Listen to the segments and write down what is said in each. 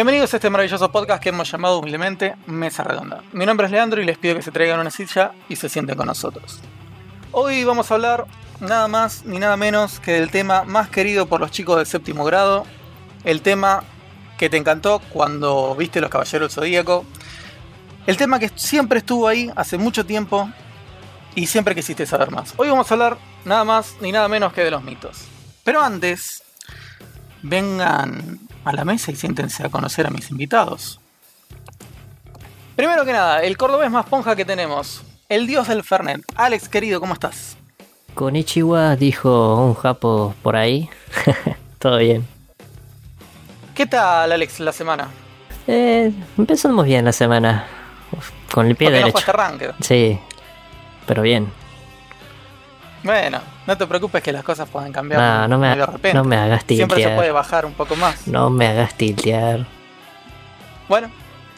Bienvenidos a este maravilloso podcast que hemos llamado humildemente Mesa Redonda. Mi nombre es Leandro y les pido que se traigan una silla y se sienten con nosotros. Hoy vamos a hablar nada más ni nada menos que del tema más querido por los chicos del séptimo grado, el tema que te encantó cuando viste Los Caballeros del Zodíaco, el tema que siempre estuvo ahí hace mucho tiempo y siempre quisiste saber más. Hoy vamos a hablar nada más ni nada menos que de los mitos. Pero antes, vengan a la mesa y siéntense a conocer a mis invitados. Primero que nada, el cordobés más ponja que tenemos, el dios del Fernet. Alex, querido, ¿cómo estás? Con Ichiwa dijo un japo por ahí. Todo bien. ¿Qué tal, Alex, la semana? Eh, empezamos bien la semana. Uf, con el pie Porque no derecho. arranque. sí, pero bien. Bueno, no te preocupes que las cosas pueden cambiar. No, no me, de repente. no me hagas Siempre se tiltear. puede bajar un poco más. No me hagas tiltear. Bueno,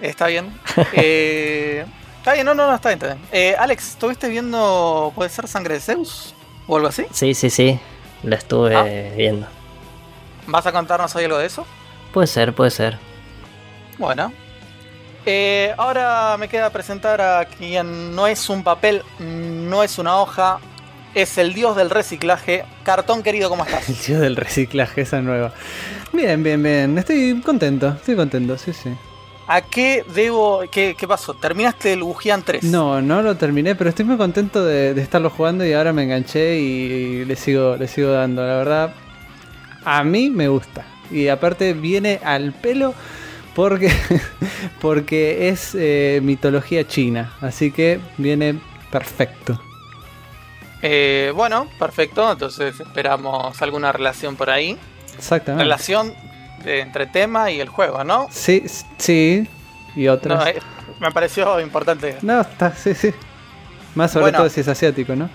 está bien. Eh, está bien, no, no, no, está bien. Está bien. Eh, Alex, ¿estuviste viendo, puede ser Sangre de Zeus? ¿O algo así? Sí, sí, sí. La estuve Ah. viendo. ¿Vas a contarnos hoy algo de eso? Puede ser, puede ser. Bueno. Eh, ahora me queda presentar a quien no es un papel, no es una hoja, es el dios del reciclaje. Cartón querido, ¿cómo estás? El tío del reciclaje, esa nueva. Bien, bien, bien. Estoy contento, estoy contento, sí, sí. ¿A qué debo, qué, qué pasó? ¿Terminaste el Wujian 3? No, no lo terminé, pero estoy muy contento de, de estarlo jugando y ahora me enganché y le sigo, le sigo dando. La verdad, a mí me gusta. Y aparte viene al pelo porque, porque es eh, mitología china. Así que viene perfecto. Eh, bueno, perfecto. Entonces esperamos alguna relación por ahí. Exactamente. Relación entre tema y el juego, ¿no? Sí, sí. Y otras. No, eh, me pareció importante. No, está, sí, sí. Más sobre Bueno. todo si es asiático, ¿no?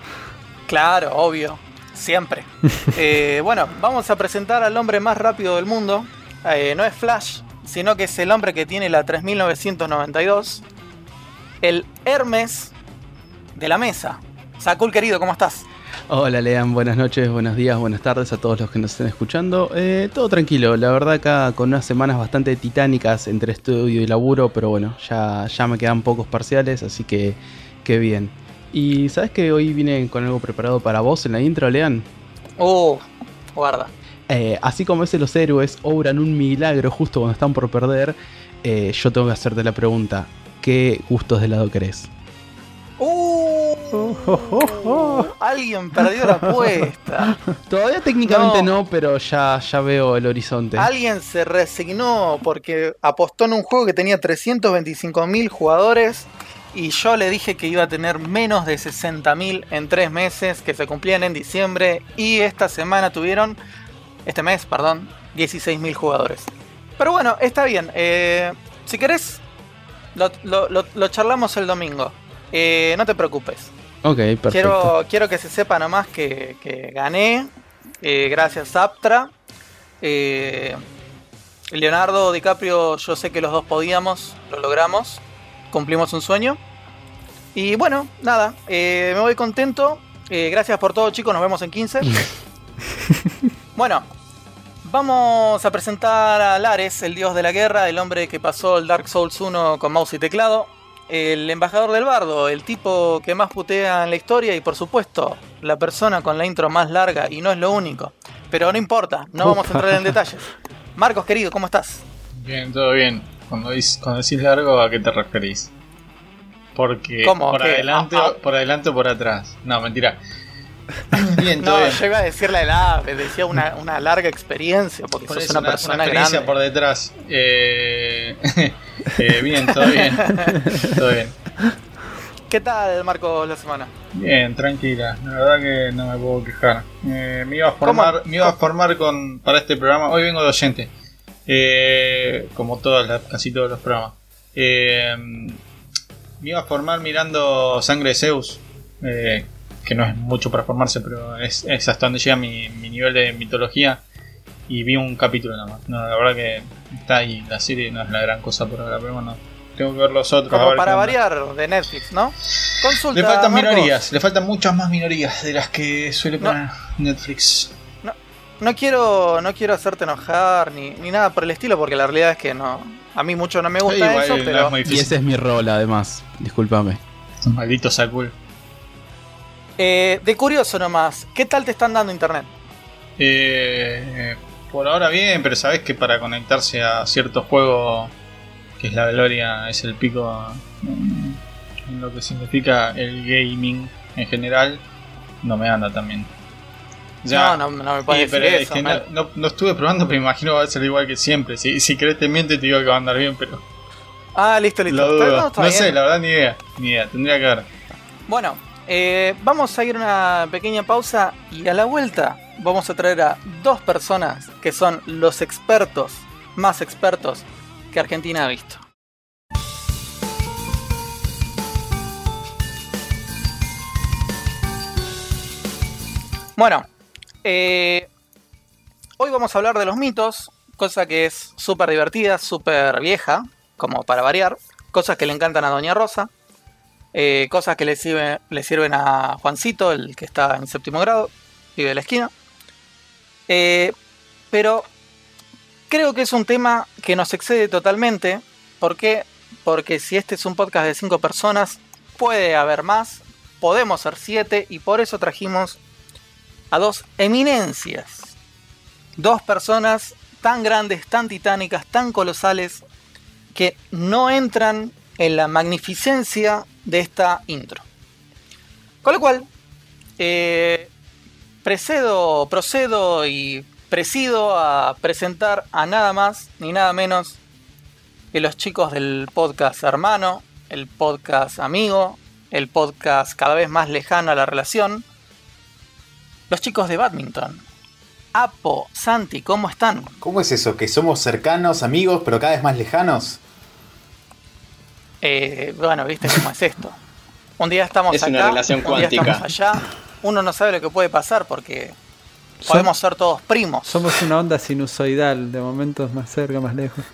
Claro, obvio. Siempre. Eh, bueno, vamos a presentar al hombre más rápido del mundo. Eh, no es Flash, sino que es el hombre que tiene la 3992. El Hermes de la mesa. Sakul querido, ¿cómo estás? Hola Lean, buenas noches, buenos días, buenas tardes a todos los que nos estén escuchando. Eh, todo tranquilo, la verdad acá con unas semanas bastante titánicas entre estudio y laburo, pero bueno, ya, ya me quedan pocos parciales, así que, que bien. Y sabes que hoy vine con algo preparado para vos en la intro, Lean. Uh, guarda. Eh, así como veces los héroes obran un milagro justo cuando están por perder, eh, yo tengo que hacerte la pregunta, ¿qué gustos de helado querés? Alguien perdió la apuesta. Todavía técnicamente No. no, pero ya, ya veo el horizonte. Alguien se resignó porque apostó en un juego que tenía 325.000 jugadores y yo le dije que iba a tener menos de 60.000 en tres meses que se cumplían en diciembre y esta semana tuvieron, este mes, perdón, 16.000 jugadores. Pero bueno, está bien. eh, si querés, lo, lo- lo- lo charlamos el domingo. Eh, no te preocupes. Ok, perfecto. Quiero, quiero que se sepa nomás que, que gané. eh, gracias Aptra. Eh, Leonardo DiCaprio, yo sé que los dos podíamos, lo logramos. Cumplimos un sueño. Y bueno, nada, eh, me voy contento. Gracias por todo, chicos. Nos vemos en 15. bueno, vamos a presentar a Lares, el dios de la guerra, el hombre que pasó el Dark Souls 1 con mouse y teclado. El embajador del bardo, el tipo que más putea en la historia y por supuesto la persona con la intro más larga y no es lo único. Pero no importa, no vamos a entrar en detalles. Marcos querido, ¿cómo estás? Bien, todo bien. Cuando, dices- cuando decís largo, ¿a qué te referís? Porque ¿Cómo? por ¿Qué? adelante, Ah, ah. por adelante o por atrás. No, mentira. bien, No, bien. yo iba a decir la edad, decía una, una larga experiencia porque Por sos eso, una, una, persona una experiencia grande. por detrás. Eh, eh, bien, todo bien. todo bien. ¿Qué tal, Marcos, la semana? Bien, tranquila. La verdad que no me puedo quejar. Eh, me iba a formar, me iba a formar con para este programa. Hoy vengo de oyente. Eh, como todas las- casi todos los programas. Eh, me iba a formar mirando Sangre de Zeus. Que no es mucho para formarse, pero es, es hasta donde llega mi, mi nivel de mitología. Y vi un capítulo nada más. No, la verdad que está ahí. La serie no es la gran cosa por ahora, pero bueno. Tengo que ver los otros. a Como ver para onda. variar de Netflix, ¿no? Consulta. Le faltan Marcos. minorías, le faltan muchas más minorías de las que suele No. poner Netflix. No quiero, no quiero hacerte enojar ni, ni nada por el estilo, porque la realidad es que no, A mí mucho no me gusta igual eso, no pero es Y ese es mi rol, además. Discúlpame. Maldito Sakul. Eh, de curioso nomás, ¿qué tal te están dando internet? Eh, por ahora bien, pero sabes que para conectarse a cierto juego que es la gloria, es el pico en lo que significa el gaming en general, no me anda tan bien. No, no, no me puedes Sí, es que no, no- no estuve probando, pero imagino va a ser igual que siempre. Si, si crees te miente, te digo que va a andar bien, pero Ah, listo, listo. lo dudo. no, No, sé, la verdad, ni idea. Ni idea, tendría que ver. Bueno, eh, vamos a ir a una pequeña pausa y a la vuelta vamos a traer a dos personas que son los expertos, más expertos que Argentina ha visto. Bueno, eh, hoy vamos a hablar de los mitos, cosa que es súper divertida, súper vieja, como para variar, cosas que le encantan a Doña Rosa. Eh, cosas que le, sirve- le sirven a Juancito, el que está en séptimo grado, vive de la esquina. Eh, pero creo que es un tema que nos excede totalmente. ¿Por qué? Porque si este es un podcast de cinco personas, puede haber más, podemos ser siete, y por eso trajimos a dos eminencias. Dos personas tan grandes, tan titánicas, tan colosales, que no entran en la magnificencia de esta intro. Con lo cual, eh, precedo, procedo y presido a presentar a nada más ni nada menos que los chicos del podcast hermano, el podcast amigo, el podcast cada vez más lejano a la relación, los chicos de badminton. Apo, Santi, ¿cómo están? ¿Cómo es eso? ¿Que somos cercanos, amigos, pero cada vez más lejanos? Eh, bueno, viste cómo es esto. Un día estamos Es acá, una relación un día estamos allá. Uno no sabe lo que puede pasar porque podemos ser todos primos. Somos una onda sinusoidal, de momentos más cerca, más lejos.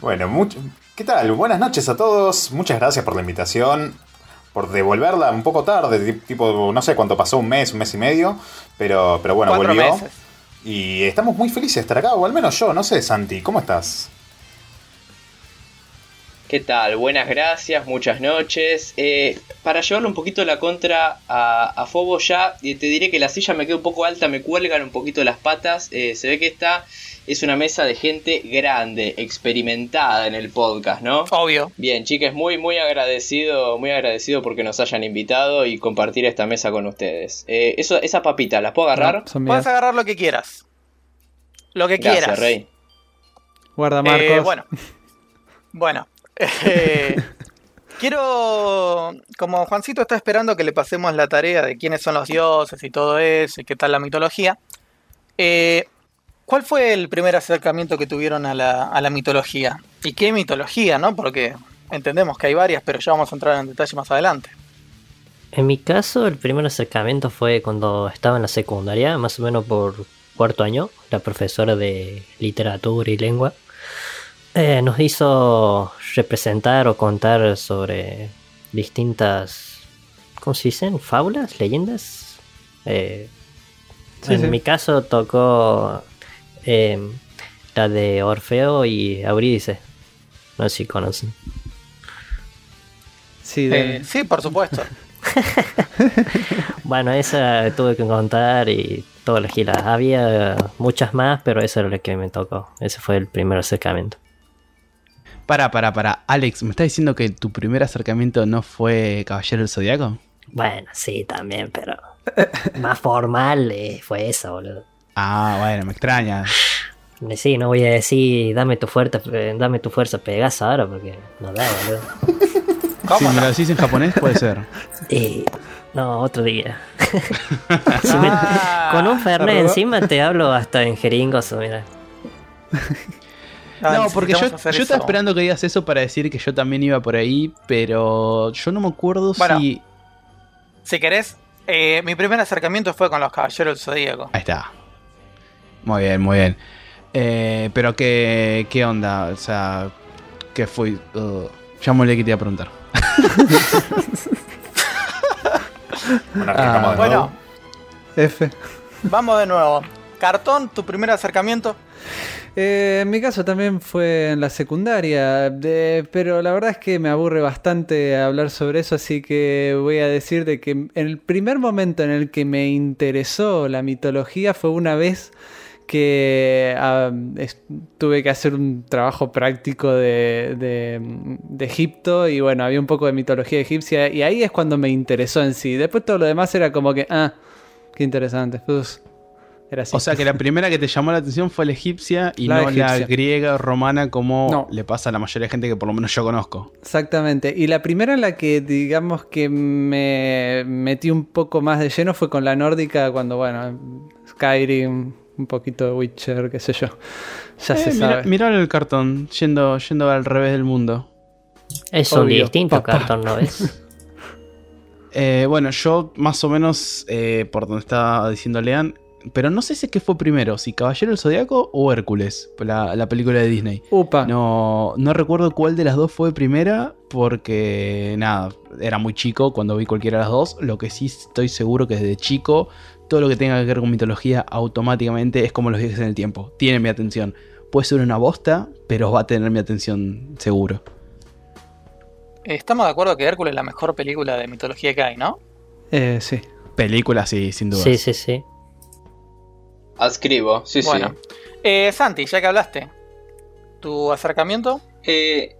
Bueno, mucho... ¿qué tal? Buenas noches a todos. Muchas gracias por la invitación. Por devolverla un poco tarde, ti- tipo, no sé cuánto pasó, un mes, un mes y medio. Pero, pero bueno, Cuatro volvió. meses. Y estamos muy felices de estar acá, o al menos yo, no sé, Santi, ¿cómo estás? ¿Qué tal? Buenas gracias, muchas noches. Eh, para llevarle un poquito la contra a, a Fobo ya, y te diré que la silla me queda un poco alta, me cuelgan un poquito las patas. Eh, se ve que esta es una mesa de gente grande, experimentada en el podcast, ¿no? Obvio. Bien, chicas, muy, muy agradecido, muy agradecido porque nos hayan invitado y compartir esta mesa con ustedes. Eh, eso, esas papitas, ¿las puedo agarrar? No, Puedes agarrar lo que quieras. Lo que Gracias, quieras. Rey. Guarda, Eh, Marcos. bueno. Bueno. Eh, quiero. Como Juancito está esperando que le pasemos la tarea de quiénes son los dioses y todo eso y qué tal la mitología. eh, ¿Cuál fue el primer acercamiento que tuvieron a la, a la mitología? ¿Y qué mitología, no? Porque entendemos que hay varias, pero ya vamos a entrar en detalle más adelante. En mi caso, el primer acercamiento fue cuando estaba en la secundaria, más o menos por cuarto año. La profesora de literatura y lengua eh, nos hizo representar o contar sobre distintas, ¿cómo se dicen? ¿Fábulas? ¿Leyendas? Eh, Sí, en sí. mi caso tocó eh, la de Orfeo y Eurídice. No sé si conocen. Sí, de- Eh, sí, por supuesto. Bueno, esa tuve que contar y todas las giras. Había muchas más, pero esa era la que me tocó. Ese fue el primer acercamiento. Para, para, para. Alex, ¿me estás diciendo que tu primer acercamiento no fue Caballero del Zodiaco? Bueno, sí, también, pero más formal eh, fue eso, boludo. Ah, bueno, me extraña. Sí, no voy a decir dame tu fuerza, eh, dame tu fuerza Pegaso ahora porque no da, boludo. Si ¿Cómo me lo decís en japonés, puede ser. Y no, otro día. Si me- Ah, con un Fernet arroba- encima te hablo hasta en jeringoso, mira. Ah, No, porque yo, yo estaba esperando que digas eso para decir que yo también iba por ahí, pero yo no me acuerdo Bueno. si... Si querés, eh, mi primer acercamiento fue con los Caballeros del Zodíaco. Ahí está. Muy bien, muy bien. Eh, pero qué, qué onda, o sea, ¿qué fue? Uh, ya me olvidé que te iba a preguntar. Bueno, arrancamos de Bueno, nuevo. F. vamos de nuevo. Cartón, tu primer acercamiento. Eh, en mi caso también fue en la secundaria, pero la verdad es que me aburre bastante hablar sobre eso, así que voy a decir de que en el primer momento en el que me interesó la mitología fue una vez que ah, tuve que hacer un trabajo práctico de, de- Egipto y bueno, había un poco de mitología egipcia y ahí es cuando me interesó en sí. Después todo lo demás era como que, ah, qué interesante. Uf, era así. O sea que la primera que te llamó la atención fue la egipcia y La no la griega o romana como No. le pasa a la mayoría de gente que por lo menos yo conozco. Exactamente. Y la primera en la que digamos que me metí un poco más de lleno fue con la nórdica cuando, bueno, Skyrim, un poquito de Witcher, qué sé yo. Ya se Eh, mira, sabe. mirá el cartón, yendo, yendo al revés del mundo. Es un Obvio, distinto papá. cartón, ¿no ves? Eh, bueno, yo más o menos eh, por donde estaba diciendo Lean, pero no sé si es que fue primero, si Caballero del Zodiaco o Hércules, la, la película de Disney. Upa. No, no recuerdo cuál de las dos fue primera, porque nada, era muy chico cuando vi cualquiera de las dos. Lo que sí estoy seguro que desde chico, todo lo que tenga que ver con mitología automáticamente es como los viajes en el tiempo. Tiene mi atención. Puede ser una bosta, pero va a tener mi atención seguro. Estamos de acuerdo que Hércules es la mejor película de mitología que hay, ¿no? Eh, sí. Película, sí, sin duda. Sí, sí, sí. Adscribo, sí, bueno. Eh, Santi, ya que hablaste, ¿tu acercamiento? sí. Eh,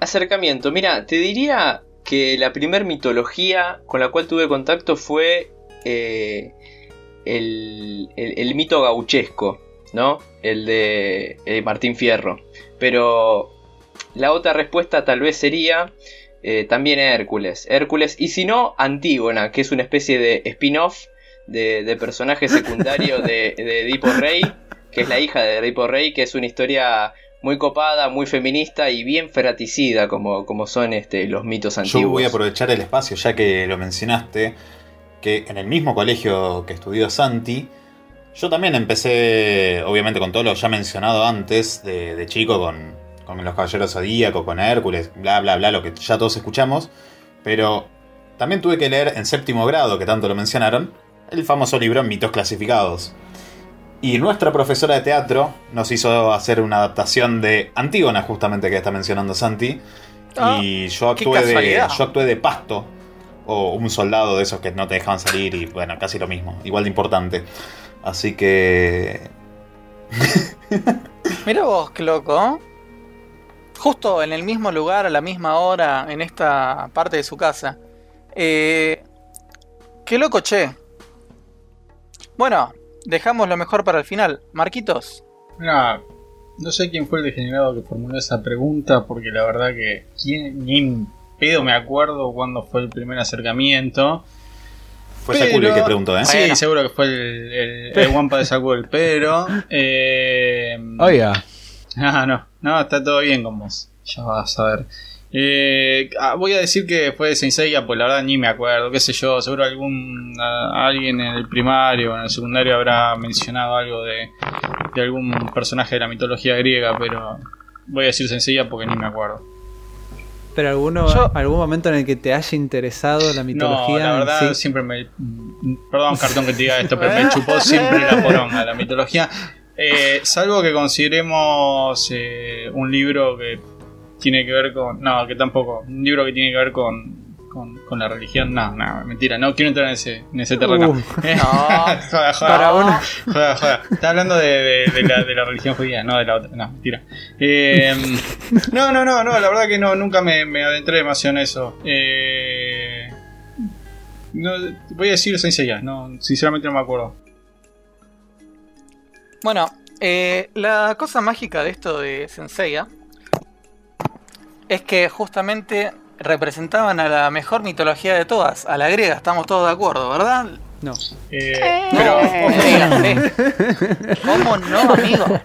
acercamiento. Mira, te diría que la primer mitología con la cual tuve contacto fue eh, el, el- el mito gauchesco, ¿no? El de, de Martín Fierro. Pero la otra respuesta tal vez sería eh, también Hércules. Hércules, y si no, Antígona, que es una especie de spin-off de, de personaje secundario de, de Edipo Rey, que es la hija de Edipo Rey, que es una historia muy copada, muy feminista y bien fratricida, como, como son este, los mitos antiguos. Yo voy a aprovechar el espacio, ya que lo mencionaste, que en el mismo colegio que estudió Santi, yo también empecé, obviamente con todo lo ya mencionado antes, de, de chico, con, con los Caballeros Zodíacos, con Hércules, bla, bla, bla, lo que ya todos escuchamos, pero también tuve que leer en séptimo grado, que tanto lo mencionaron, el famoso libro Mitos Clasificados. Y nuestra profesora de teatro nos hizo hacer una adaptación de Antígona, justamente que está mencionando Santi. Ah, y yo actué de. casualidad. Yo actué de pasto. O un soldado de esos que no te dejaban salir. Y bueno, casi lo mismo. Igual de importante. Así que. Mira vos, qué loco. Justo en el mismo lugar, a la misma hora, en esta parte de su casa. Eh, qué loco, che. Bueno, dejamos lo mejor para el final. Marquitos. Mira, no sé quién fue el degenerado que formuló esa pregunta, porque la verdad que quién- ni en pedo me acuerdo cuándo fue el primer acercamiento. Fue Pero- Yakul el que preguntó, ¿eh? Sí, Bueno. seguro que fue el, el, el Wampa de Sakul, pero. Eh, Oiga, Ah, no, no, está todo bien con vos. Ya vas a ver. Eh, ah, voy a decir que fue de Senseiya, pues la verdad ni me acuerdo, qué sé yo, seguro algún a- alguien en el primario o en el secundario habrá mencionado algo de, de algún personaje de la mitología griega, pero voy a decir Senseiya porque ni me acuerdo. Pero alguno, Yo- algún momento en el que te haya interesado la mitología. No, la verdad sí? siempre me... Perdón, cartón que te diga esto, pero me chupó siempre la poronga, la mitología. Eh, salvo que consideremos eh, un libro que tiene que ver con... No, que tampoco. Un libro que tiene que ver con, con, con la religión. No, no, mentira. No quiero entrar en ese, en ese terreno. Uh. Eh, No. joda, joda. Para uno. Joda, joda. Está hablando de, de- de la, de la religión judía, no de la otra. No, mentira. Eh, no, no, no, no, la verdad que no, nunca me, me adentré demasiado en eso. Eh, no, voy a decir Senseiya, no, sinceramente no me acuerdo. Bueno, eh, la cosa mágica de esto de Senseiya es que justamente representaban a la mejor mitología de todas, a la griega, estamos todos de acuerdo, ¿verdad? No. Eh, pero, No, ojo, díganse. ¿Cómo no, amigo?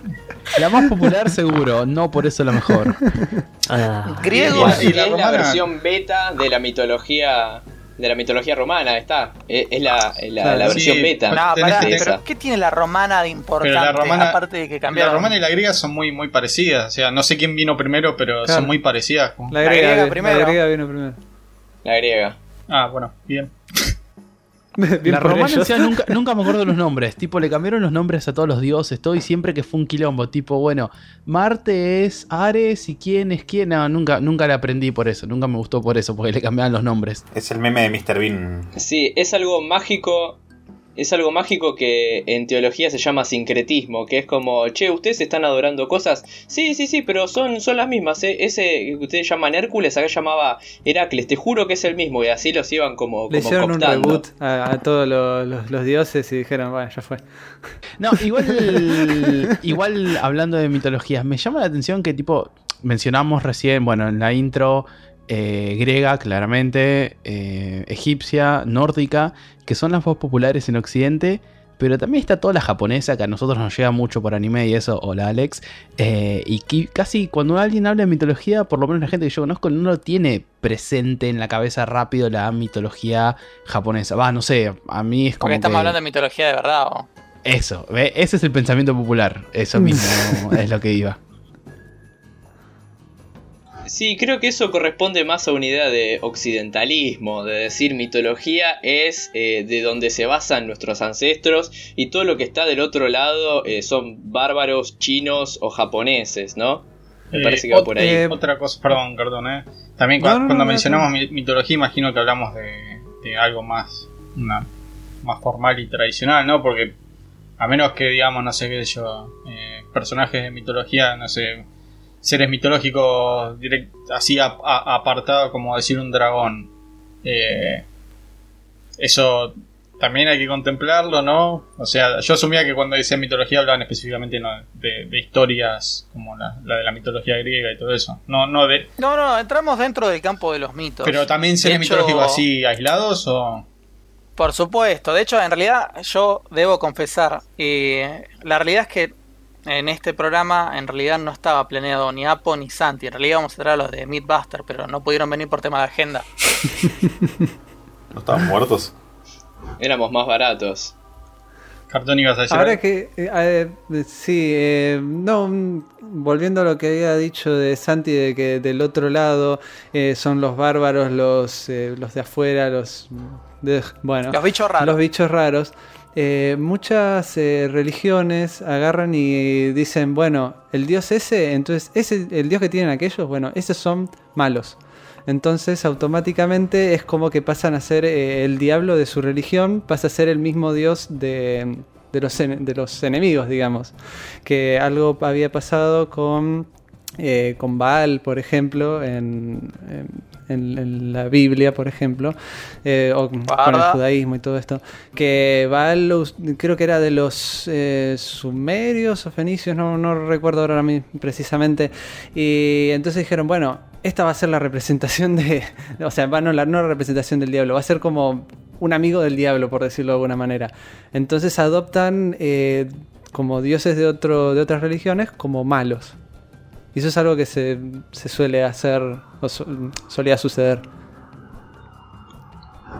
la más popular seguro, no por eso la mejor. Ah, Griegos. Y la es la versión beta de la mitología de la mitología romana, está. Es, es la, la- Claro, la versión sí, beta. No, pará, pero ¿qué tiene la romana de importante? Pero la romana- aparte de que la cambiaron. romana y la griega son muy, muy parecidas. O sea, no sé quién vino primero, pero Claro. son muy parecidas. La La griega, griega vi- primero. La griega vino primero. La griega. Ah, bueno, bien. Bien la por romana ellos. encima nunca, nunca me acuerdo los nombres. Tipo, le cambiaron los nombres a todos los dioses, todo, y siempre que fue un quilombo. Tipo, bueno, Marte es Ares y quién es quién. No, nunca, nunca le aprendí por eso. Nunca me gustó por eso, porque le cambiaban los nombres. Es el meme de Mr. Bean. Sí, es algo mágico. Es algo mágico que en teología se llama sincretismo, que es como, che, ustedes están adorando cosas. Sí, sí, sí, pero son, son las mismas. ¿eh? Ese que ustedes llaman Hércules, acá llamaba Heracles, te juro que es el mismo. Y así los iban como, Le como hicieron un reboot a, a todos los, los- los dioses y dijeron, bueno, ya fue. No, igual, igual hablando de mitologías, me llama la atención que tipo, mencionamos recién, bueno, en la intro, eh, griega, claramente, eh, egipcia, nórdica, que son las más populares en Occidente, pero también está toda la japonesa, que a nosotros nos llega mucho por anime y eso, hola Alex, eh, y que casi cuando alguien habla de mitología, por lo menos la gente que yo conozco, no lo tiene presente en la cabeza rápido la mitología japonesa. Va, no sé, a mí es como... Porque estamos que- hablando de mitología de verdad. ¿o? eso, ese es el pensamiento popular. Eso mismo es lo que iba. Sí, creo que eso corresponde más a una idea de occidentalismo, de decir mitología es eh, de donde se basan nuestros ancestros y todo lo que está del otro lado eh, son bárbaros, chinos o japoneses, ¿no? Me Eh, parece que va por ahí. eh, Otra cosa, perdón, perdón, eh. También no, no, cuando no, mencionamos mi- mitología, imagino que hablamos de, de algo más, una- más formal y tradicional, ¿no? Porque a menos que digamos, no sé qué sé yo, eh, personajes de mitología, no sé, seres mitológicos direct- así a- a- apartado como decir un dragón. eh, eso también hay que contemplarlo, ¿no? O sea, yo asumía que cuando decía mitología hablaban específicamente ¿no? de, de historias como la, la de la mitología griega y todo eso. No, no de. No, no, entramos dentro del campo de los mitos. Pero también seres hecho, mitológicos así aislados o. Por supuesto. De hecho, en realidad, yo debo confesar, eh, la realidad es que en este programa en realidad no estaba planeado ni Apo ni Santi. En realidad íbamos a traer a los de Meatbuster, pero no pudieron venir por tema de agenda. ¿No estaban muertos? Éramos más baratos. Cartón ibas a decir. Ahora que, eh, eh, sí, eh, no, volviendo a lo que había dicho de Santi, de que del otro lado eh, son los bárbaros, los, eh, los de afuera, los, de- bueno, Los bichos raros. los bichos raros. Eh, muchas eh, religiones agarran y dicen, bueno, el dios ese, entonces ese, el dios que tienen aquellos, bueno, esos son malos. Entonces automáticamente es como que pasan a ser eh, el diablo de su religión, pasa a ser el mismo dios de, los, de los enemigos, digamos. Que algo había pasado con, con Baal, por ejemplo, en- en- en la Biblia, por ejemplo, eh, o con el judaísmo y todo esto. Que Baal lo us- creo que era de los eh, sumerios o fenicios, no, no recuerdo ahora mismo precisamente. Y entonces dijeron, bueno, esta va a ser la representación de. O sea, va, no, la, no la representación del diablo, va a ser como un amigo del diablo, por decirlo de alguna manera. Entonces adoptan eh, como dioses de, otro, de otras religiones como malos. Y eso es algo que se, se suele hacer, o so- solía suceder.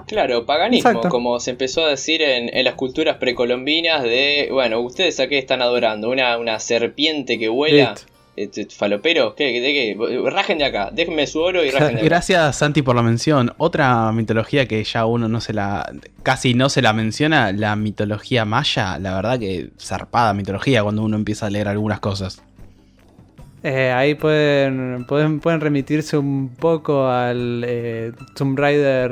Claro, paganismo, Exacto. como se empezó a decir en, en las culturas precolombinas de, bueno, ustedes a qué están adorando, una, una serpiente que vuela. Este, falopero, ¿qué, de qué? Rajen de acá, déjenme su oro y rajen de acá. Gracias Santi por la mención. Otra mitología que ya uno no se la, casi no se la menciona, la mitología maya. La verdad que zarpada mitología cuando uno empieza a leer algunas cosas. Eh, ahí pueden, pueden, pueden remitirse un poco al eh, Tomb Raider,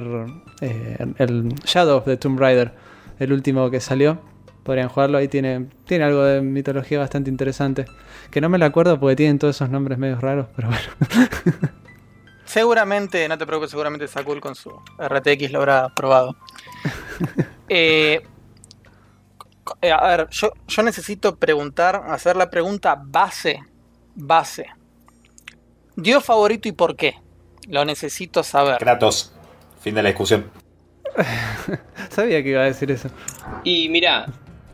eh, el Shadow of the Tomb Raider, el último que salió. Podrían jugarlo, ahí tiene, tiene algo de mitología bastante interesante. Que no me lo acuerdo porque tienen todos esos nombres medios raros, pero bueno. Seguramente, no te preocupes, seguramente cool con su RTX lo habrá probado. Eh, a ver, yo, yo necesito preguntar, hacer la pregunta base. Base. Dios favorito y por qué. Lo necesito saber. Kratos. Fin de la discusión. Sabía que iba a decir eso. Y mira,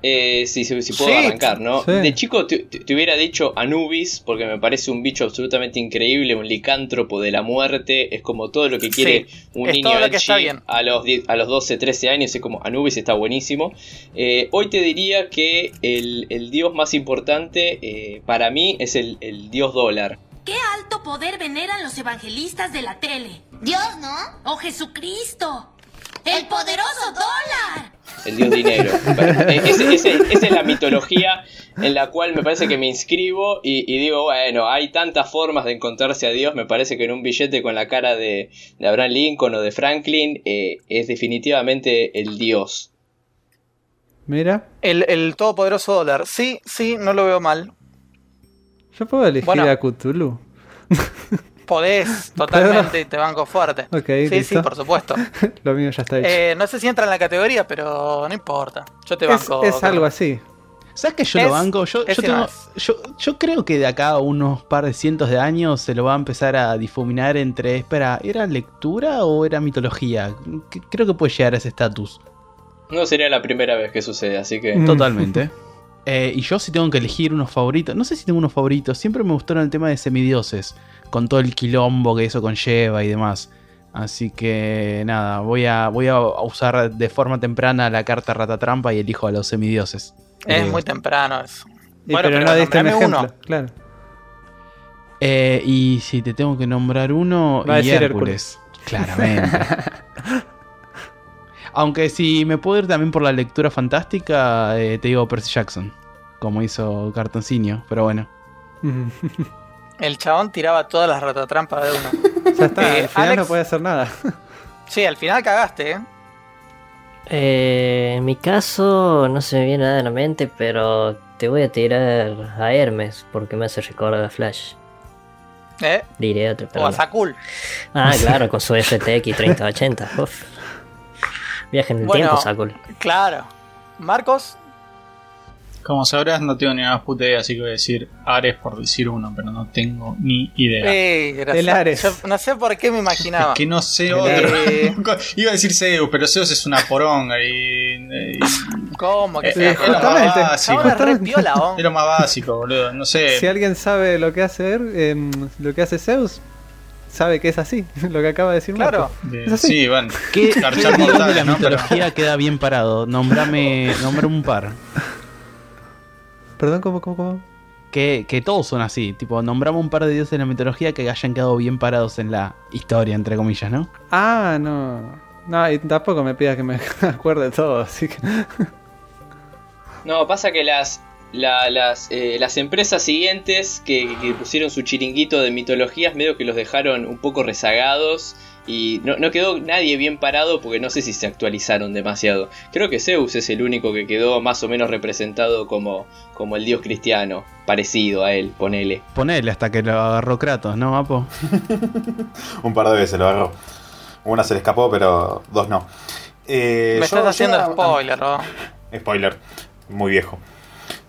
eh, si, si, si puedo Sí, arrancar, ¿no? sí. De chico te, te- te hubiera dicho Anubis, porque me parece un bicho absolutamente increíble, un licántropo de la muerte, es como todo lo que quiere Sí, un es niño todo lo que edgy está bien. a los, 10 a los 12, 13 años, es como Anubis está buenísimo. Eh, hoy te diría que el, el dios más importante eh, para mí es el, el dios dólar. ¿Qué alto poder veneran los evangelistas de la tele? Dios, ¿no? ¡Oh Jesucristo! ¡El poderoso dólar! el dios dinero. E, ese- esa es la mitología en la cual me parece que me inscribo y, y digo, bueno, hay tantas formas de encontrarse a Dios, me parece que en un billete con la cara de, de Abraham Lincoln o de Franklin eh, es definitivamente el dios. Mira, El, el todopoderoso dólar. Sí, sí, no lo veo mal. yo puedo elegir Bueno. a Cthulhu. Podés, totalmente, y te banco fuerte. Ok, sí, sí, por supuesto. Lo mío ya está hecho. Eh, no sé si entra en la categoría, pero no importa. Yo te es, banco. es Carlos. algo así. ¿Sabes que yo Es- lo banco? Yo, es yo, y tengo- más. yo, yo creo que de acá a unos par de cientos de años se lo va a empezar a difuminar entre. Espera, ¿era lectura o era mitología? C- Creo que puede llegar a ese estatus. No sería la primera vez que sucede, así que... Mm. Totalmente. Eh, y yo si tengo que elegir unos favoritos, no sé si tengo unos favoritos, siempre me gustaron el tema de semidioses, con todo el quilombo que eso conlleva y demás. Así que nada, voy a, voy a usar de forma temprana la carta ratatrampa y elijo a los semidioses. Es Eh, muy temprano eso. Bueno, pero, pero no diste un ejemplo. uno. Claro. eh, y si te tengo que nombrar uno, Va a y decir Hércules. Claramente. Aunque si me puedo ir también por la lectura fantástica, eh, te digo Percy Jackson, como hizo Cartoncinio, pero bueno. El chabón tiraba todas las ratatrampas de uno. ya está, Eh, al final Alex- no puede hacer nada. Sí, al final cagaste, ¿eh? Eh, en mi caso no se me viene nada a la mente, pero te voy a tirar a Hermes porque me hace recordar a Flash. ¿Eh? Diré otro, pero O a no. Sakul. Ah, claro, con su FTX 3080. Uf. Viaje en el Bueno. tiempo, Sakul. Claro. Marcos, Como sabrás, no tengo ni una puta idea, así que voy a decir Ares por decir uno, pero no tengo ni idea. eh, gracias. El Ares. Yo no sé por qué me imaginaba. Es que no sé otro. Eh. Iba a decir Zeus, pero Zeus es una poronga y. y- ¿Cómo que Eh, sea? eh, Es lo más básico. Justamente. piola, ¿o? es lo más básico, boludo. No sé. Si alguien sabe lo que hace em, lo que hace Zeus, sabe que es así, lo que acaba de decir Claro. Marco. sí, bueno. ¿Qué, qué dios de mortales, la ¿no? Pero- mitología queda bien parado? Nombrame, nombrame un par. Perdón, ¿cómo, cómo, cómo? Que, que todos son así. Tipo, nombrame un par de dioses de la mitología que hayan quedado bien parados en la historia, entre comillas, ¿no? Ah, no. No, y tampoco me pidas que me acuerde todo, así que. No, pasa que las, la- las, eh, las empresas siguientes que, que pusieron su chiringuito de mitologías medio que los dejaron un poco rezagados y no, no quedó nadie bien parado porque no sé si se actualizaron demasiado. Creo que Zeus es el único que quedó más o menos representado como, como el dios cristiano, parecido a él, ponele. Ponele hasta que lo agarró Kratos, ¿no, Apo? Un par de veces lo agarró. Una se le escapó, pero dos no. Eh, Me yo- estás yo haciendo iba- spoiler, ¿no? Spoiler, muy viejo.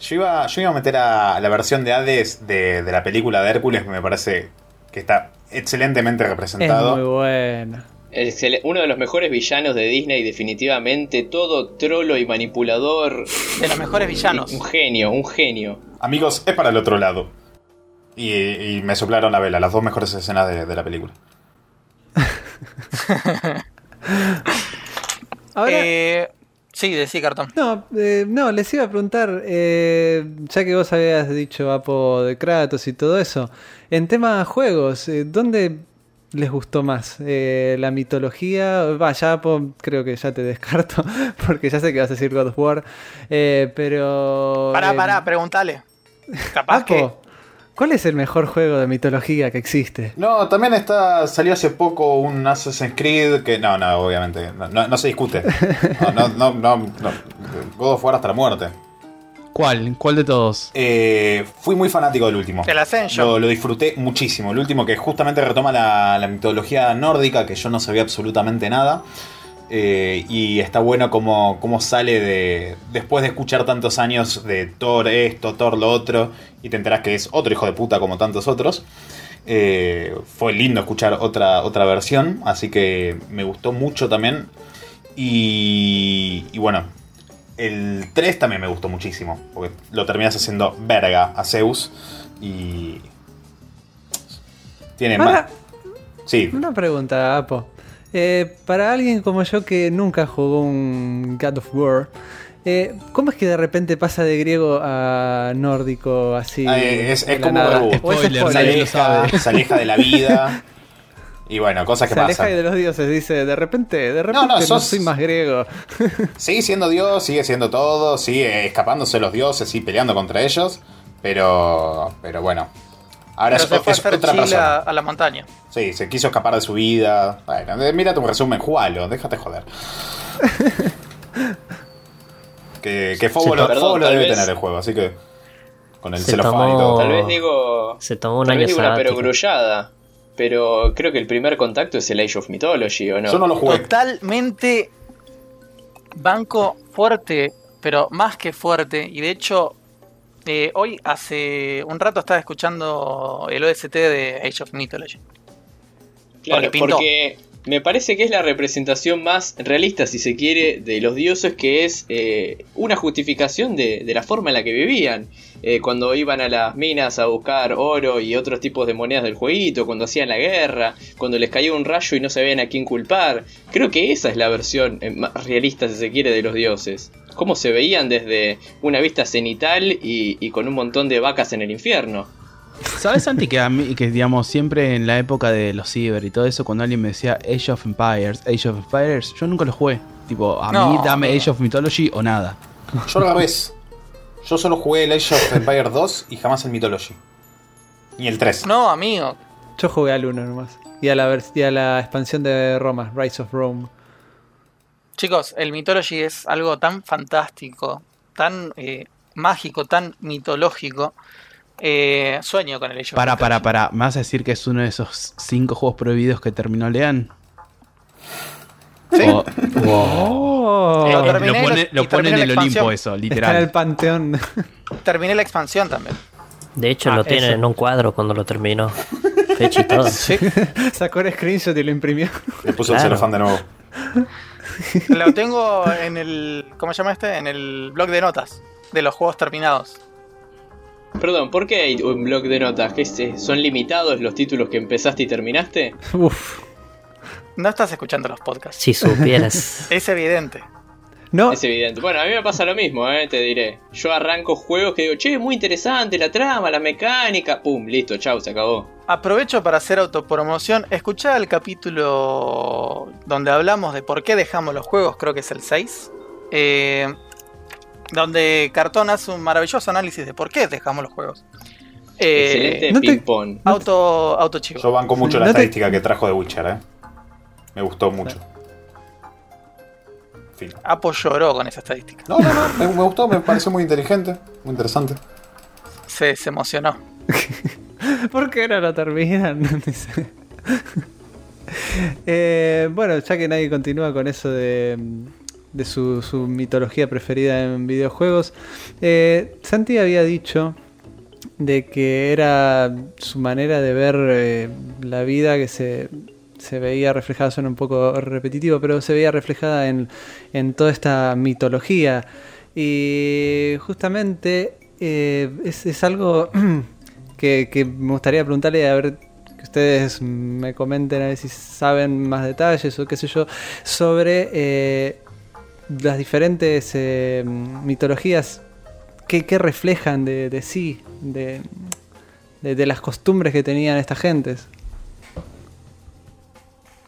Yo iba, yo iba a meter a la versión de Hades de, de la película de Hércules, que me parece que está excelentemente Es representado. muy buena. Excel- Uno de los mejores villanos de Disney, definitivamente, todo trolo y manipulador. De los mejores villanos. Un genio, un genio. Amigos, es para el otro lado. Y, y me soplaron la vela, las dos mejores escenas de, de la película. Ahora, Eh, sí, decí cartón. no, eh, no, les iba a preguntar, eh, ya que vos habías dicho Apo de Kratos y todo eso, en tema de juegos, eh, ¿dónde les gustó más? Eh, ¿La mitología? Va, ya Apo, creo que ya te descarto, porque ya sé que vas a decir God of War, eh, pero... Pará, pará, preguntale. Capaz que. Apo, ¿cuál es el mejor juego de mitología que existe? No, también está salió hace poco un Assassin's Creed que no, no, obviamente, no, no- no se discute. No, no, no, no, no. God of War hasta la muerte. ¿Cuál? ¿Cuál de todos? Eh, fui muy fanático del último. El Ascension. Lo, lo disfruté muchísimo. El último que justamente retoma la, la mitología nórdica, que yo no sabía absolutamente nada. Eh, y está bueno como, como sale de. Después de escuchar tantos años de Thor esto, Thor lo otro, y te enterás que es otro hijo de puta como tantos otros. Eh, fue lindo escuchar otra, otra versión, así que me gustó mucho también. Y, y bueno, el 3 también me gustó muchísimo, porque lo terminas haciendo verga a Zeus y... Tiene Ahora, más... Sí, Una pregunta, Apo. Eh, para alguien como yo que nunca jugó un God of War, eh, ¿cómo es que de repente pasa de griego a nórdico así? Ah, es- de es la como es Spoiler, se spoiler? lo aleja, se aleja de la vida. Y bueno, cosas que Se aleja pasan. de los dioses, dice, de repente, de repente no, no, sos- soy más griego. Sigue siendo Dios, sigue siendo todo, sigue escapándose los dioses y peleando contra ellos. Pero. Pero bueno. Ahora Pero es, se fue a hacer otra chile persona. a, a la montaña. Sí, se quiso escapar de su vida. Bueno, eh, mira tu resumen, jugalo, déjate joder. que que Fobo, lo, Fobo debe vez- tener el juego, así que. Con el Se celofán y tomó- todo. Tal vez digo. Se tomó un Tal año vez digo una perogrullada. Pero creo que el primer contacto es el Age of Mythology, ¿o no? Yo no lo jugué. Totalmente banco fuerte, pero más que fuerte. Y de hecho, eh, hoy hace un rato estaba escuchando el OST de Age of Mythology. Claro, Porque pintó. porque me parece que es la representación más realista, si se quiere, de los dioses, que es eh, una justificación de, la forma en la que vivían. Eh, cuando iban a las minas a buscar oro y otros tipos de monedas del jueguito, cuando hacían la guerra, cuando les caía un rayo y no sabían a quién culpar. Creo que esa es la versión eh, más realista, si se quiere, de los dioses. Cómo se veían desde una vista cenital y con un montón de vacas en el infierno. ¿Sabes, Santi, que, a mí, que digamos siempre en la época de los ciber y todo eso, cuando alguien me decía Age of Empires, Age of Empires, yo nunca lo jugué. Tipo, a No, mí dame. Age of Mythology o nada. Yo lo revés. Yo solo jugué el Age of Empire 2 y jamás el Mythology. Ni el 3. No, amigo. Yo jugué al 1 nomás. Y a, la y a la expansión de Roma, Rise of Rome. Chicos, el Mythology es algo tan fantástico, tan eh, mágico, tan mitológico. Eh, sueño con el Age of Para, para, para. ¿Me vas a decir que es uno de esos cinco juegos prohibidos que terminó Lean? Sí. Oh, Eh, lo pone, lo pone en el la Olimpo expansión. eso, está en el literal. panteón. Terminé la expansión también. De hecho, Ah, lo tiene eso. en un cuadro cuando lo terminó. Fecha y todo. Sacó el screenshot y lo imprimió. Le puso el Claro. celofán de nuevo. Lo tengo en el. ¿Cómo se llama este? En el blog de notas de los juegos terminados. Perdón, ¿por qué hay un blog de notas? ¿Que se- ¿Son limitados los títulos que empezaste y terminaste? Uf. No estás escuchando los podcasts. Si supieras. Es evidente. No, Es evidente. Bueno, a mí me pasa lo mismo, eh, te diré. Yo arranco juegos que digo, che, muy interesante la trama, la mecánica. Pum, listo, chau, se acabó. Aprovecho para hacer autopromoción. Escuchá el capítulo donde hablamos de por qué dejamos los juegos, creo que es el 6. eh, donde Cartón hace un maravilloso análisis de por qué dejamos los juegos. Eh, Excelente no te- ping-pong. Auto, auto chivo. Yo banco mucho la No te- estadística que trajo de Witcher, eh. Me gustó mucho. Fin. Apo lloró con esa estadística. No, no, no, me, me gustó, me pareció muy inteligente, muy interesante. Se, se emocionó. ¿por qué no lo terminan? Eh, bueno, ya que nadie continúa con eso de, de su, su mitología preferida en videojuegos, eh, Santi había dicho de que era su manera de ver eh, la vida que se, se veía reflejada, suena un poco repetitivo, pero se veía reflejada en, en toda esta mitología. Y justamente eh, es, es algo que, que me gustaría preguntarle a ver que ustedes me comenten a ver si saben más detalles o qué sé yo sobre eh, las diferentes eh, mitologías que, que reflejan de, de sí, de, de, de las costumbres que tenían estas gentes.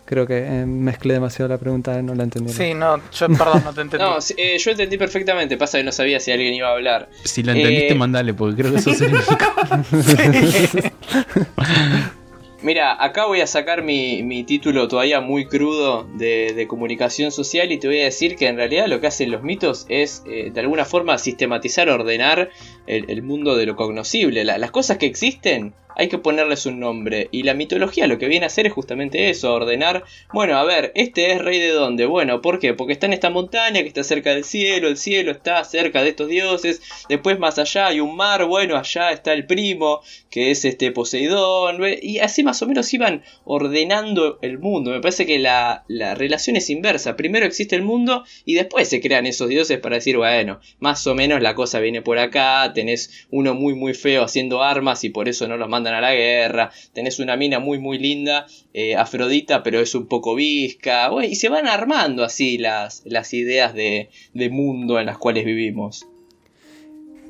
Creo que eh, mezclé demasiado la pregunta, no la entendí. Sí, no, yo perdón, no te entendí. No, eh, yo entendí perfectamente, pasa que no sabía si alguien iba a hablar. Si la entendiste, Eh, mandale, porque creo que eso significa. Mira, acá voy a sacar mi, mi título todavía muy crudo de, de comunicación social y te voy a decir que en realidad lo que hacen los mitos es eh, de alguna forma sistematizar, ordenar el, el mundo de lo cognoscible. La- las cosas que existen hay que ponerles un nombre. Y la mitología lo que viene a hacer es justamente eso, ordenar, bueno, a ver, este es rey de dónde, bueno, ¿por qué? Porque está en esta montaña que está cerca del cielo, el cielo está cerca de estos dioses, después más allá hay un mar, bueno, allá está el primo, que es este Poseidón, y así más o menos iban ordenando el mundo. Me parece que la, la relación es inversa. Primero existe el mundo y después se crean esos dioses para decir, bueno, más o menos la cosa viene por acá, tenés uno muy muy feo haciendo armas y por eso no los mandan a la guerra, tenés una mina muy muy linda, eh, Afrodita, pero es un poco visca, y se van armando así las, las ideas de, de mundo en las cuales vivimos.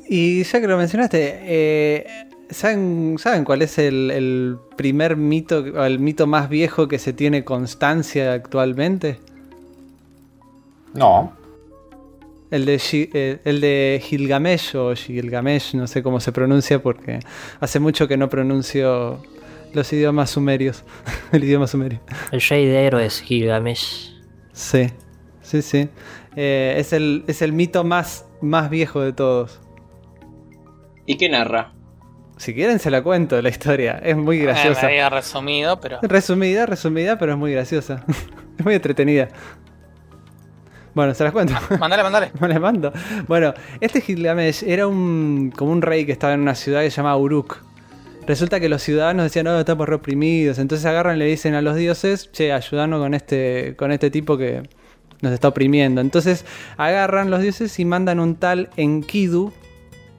Y ya que lo mencionaste, eh, ¿Saben, ¿Saben cuál es el, el primer mito, o el mito más viejo que se tiene constancia actualmente? No. El de, eh, el de Gilgamesh o Gilgamesh, no sé cómo se pronuncia porque hace mucho que no pronuncio los idiomas sumerios. el idioma sumerio. El rey de héroes, Gilgamesh. Sí, sí, sí. Eh, es, el, es el mito más, más viejo de todos. ¿Y qué narra? Si quieren se la cuento la historia. Es muy graciosa. Eh, me había resumido, pero. Resumida, resumida, pero es muy graciosa. es muy entretenida. Bueno, se las cuento. Mandale, mandale. No le mando. Bueno, este Gilgamesh era un como un rey que estaba en una ciudad que se llamaba Uruk. Resulta que los ciudadanos decían, no, estamos reprimidos. Entonces agarran y le dicen a los dioses, che, ayudanos con este, con este tipo que nos está oprimiendo. Entonces agarran los dioses y mandan un tal Enkidu.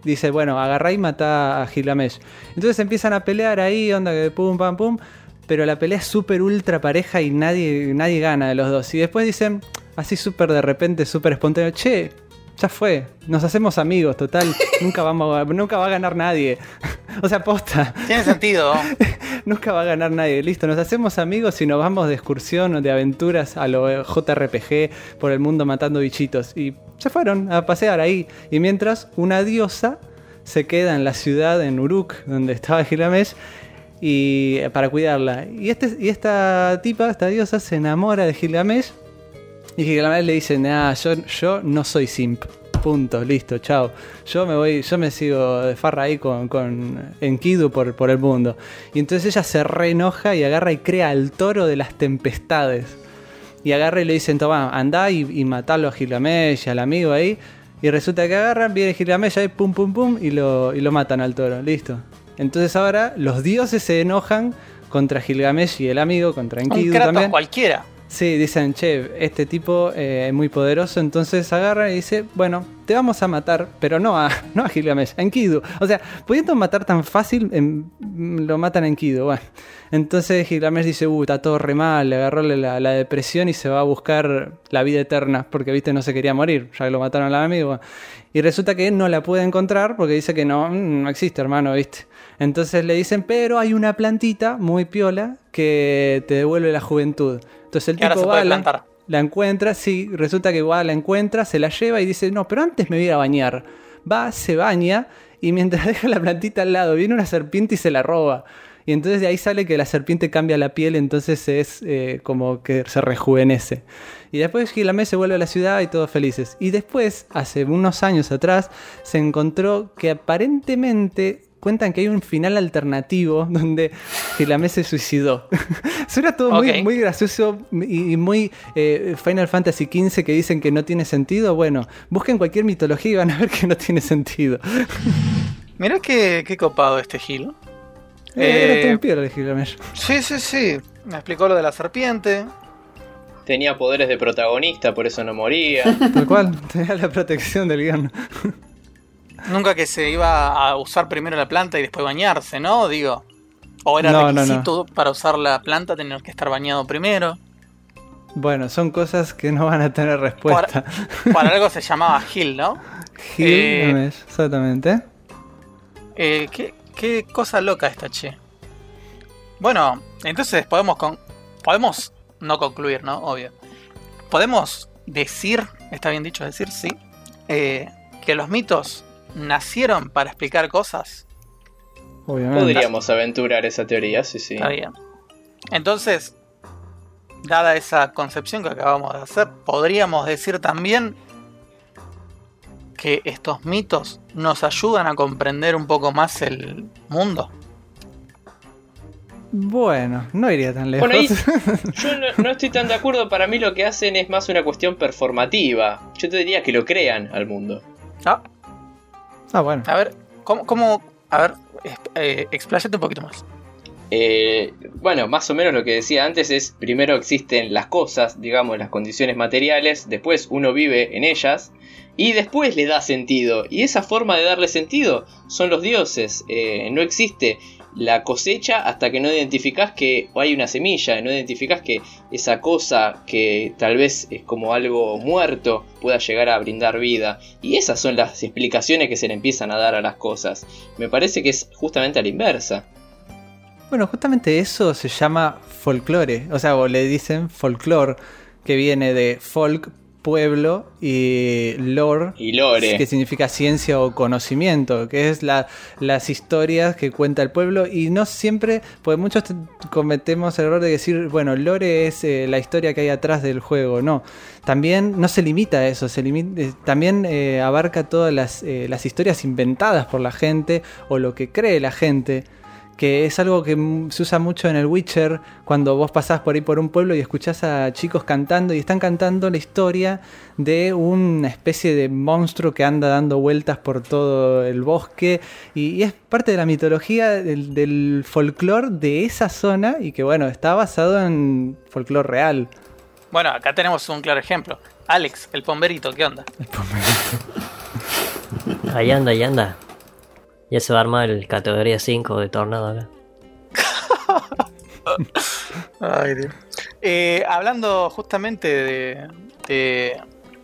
Dice, bueno, agarrá y mata a Gilgamesh. Entonces empiezan a pelear ahí, onda que pum, pam, pum. Pero la pelea es súper ultra pareja y nadie, nadie gana de los dos. Y después dicen, así súper de repente, súper espontáneo, che, ya fue, nos hacemos amigos, total, nunca, vamos a- nunca va a ganar nadie. o sea, posta, Tiene sentido. nunca va a ganar nadie. Listo, nos hacemos amigos y nos vamos de excursión o de aventuras a lo JRPG por el mundo matando bichitos. Y se fueron a pasear ahí. Y mientras una diosa se queda en la ciudad, en Uruk, donde estaba Gilgamesh, y para cuidarla. Y, este, y esta tipa, esta diosa, se enamora de Gilgamesh. Y Gilgamesh le dice, nah, yo, yo no soy simp. Punto, listo, chao. Yo me voy, yo me sigo de farra ahí con, con Enkidu por, por el mundo. Y entonces ella se reenoja y agarra y crea al toro de las tempestades. Y agarra y le dicen, toma, andá y, y matalo a Gilgamesh y al amigo ahí. Y resulta que agarran, viene Gilgamesh ahí, pum, pum, pum, y lo, y lo matan al toro, listo. Entonces ahora los dioses se enojan contra Gilgamesh y el amigo, contra Un Enkidu Kratos también. cualquiera. Sí, dicen, che, este tipo eh, es muy poderoso, entonces agarra y dice, bueno, te vamos a matar, pero no a, no a Gilgamesh, a Enkidu. O sea, pudiendo matar tan fácil, em, lo matan a Enkidu. Bueno, entonces Gilgamesh dice, uh, está todo re mal, le agarró la, depresión y se va a buscar la vida eterna, porque, viste, no se quería morir, ya que lo mataron al amigo. Y resulta que no la puede encontrar porque dice que no, mm, no existe, hermano, viste. Entonces le dicen, pero hay una plantita muy piola que te devuelve la juventud. Entonces el ahora tipo se va, puede la, plantar. la encuentra, sí, resulta que va, la encuentra, se la lleva y dice, no, pero antes me voy a ir a bañar. Va, se baña y mientras deja la plantita al lado, viene una serpiente y se la roba. Y entonces de ahí sale que la serpiente cambia la piel, entonces es eh, como que se rejuvenece. Y después Gilgamesh se vuelve a la ciudad y todos felices. Y después, hace unos años atrás, se encontró que aparentemente cuentan que hay un final alternativo donde Gilgamesh se suicidó. Suena todo muy, muy gracioso y y muy eh, Final Fantasy XV que dicen que no tiene sentido. Bueno, busquen cualquier mitología y van a ver que no tiene sentido. Mirá qué, qué copado este Gil. Eh, Era todo Eh, un piedra de Gilgamesh. sí, sí, sí. Me explicó lo de la serpiente. Tenía poderes de protagonista, por eso no moría. Tal cual, tenía la protección del guion. Nunca que se iba a usar primero la planta y después bañarse, ¿no? Digo. O era No, no, no. requisito para usar la planta tener que estar bañado primero. Bueno, son cosas que no van a tener respuesta. Para algo se llamaba Gil, ¿no? Gilgamesh, exactamente. Eh, ¿qué, qué cosa loca esta, che. Bueno, entonces podemos con podemos no concluir, ¿no? Obvio. Podemos decir, está bien dicho decir, sí, eh, que los mitos nacieron para explicar cosas. Obviamente. Podríamos aventurar esa teoría, sí, sí. Está bien. Entonces, dada esa concepción que acabamos de hacer, podríamos decir también que estos mitos nos ayudan a comprender un poco más el mundo. Bueno, no iría tan lejos. Bueno, ahí yo no, no estoy tan de acuerdo. Para mí lo que hacen es más una cuestión performativa. Yo te diría que lo crean al mundo. Ah, ah, bueno. a ver, ¿cómo, cómo- a ver, eh, expláyate un poquito más. Eh, bueno, más o menos lo que decía antes es, primero existen las cosas, digamos, las condiciones materiales, después uno vive en ellas y después le da sentido. Y esa forma de darle sentido son los dioses. Eh, no existe la cosecha hasta que no identificás que hay una semilla, no identificás que esa cosa que tal vez es como algo muerto pueda llegar a brindar vida. Y esas son las explicaciones que se le empiezan a dar a las cosas. Me parece que es justamente a la inversa. Bueno, justamente eso se llama folclore, o sea, o le dicen folclore, que viene de folk pueblo y lore, Y lore. que significa ciencia o conocimiento, que es la, las historias que cuenta el pueblo. Y no siempre, pues muchos te- cometemos el error de decir, bueno, lore es eh, la historia que hay atrás del juego, no, también no se limita a eso, se limita, eh, también eh, abarca todas las, eh, las historias inventadas por la gente o lo que cree la gente que es algo que se usa mucho en el Witcher, cuando vos pasás por ahí por un pueblo y escuchás a chicos cantando y están cantando la historia de una especie de monstruo que anda dando vueltas por todo el bosque y, y es parte de la mitología del, del folclore de esa zona y que bueno, está basado en folclore real. Bueno, acá tenemos un claro ejemplo. Alex, el pomberito, ¿qué onda? Ahí anda, ahí anda. Ya se va a armar el categoría 5 de tornado acá. Ay, Dios. Eh, hablando justamente de,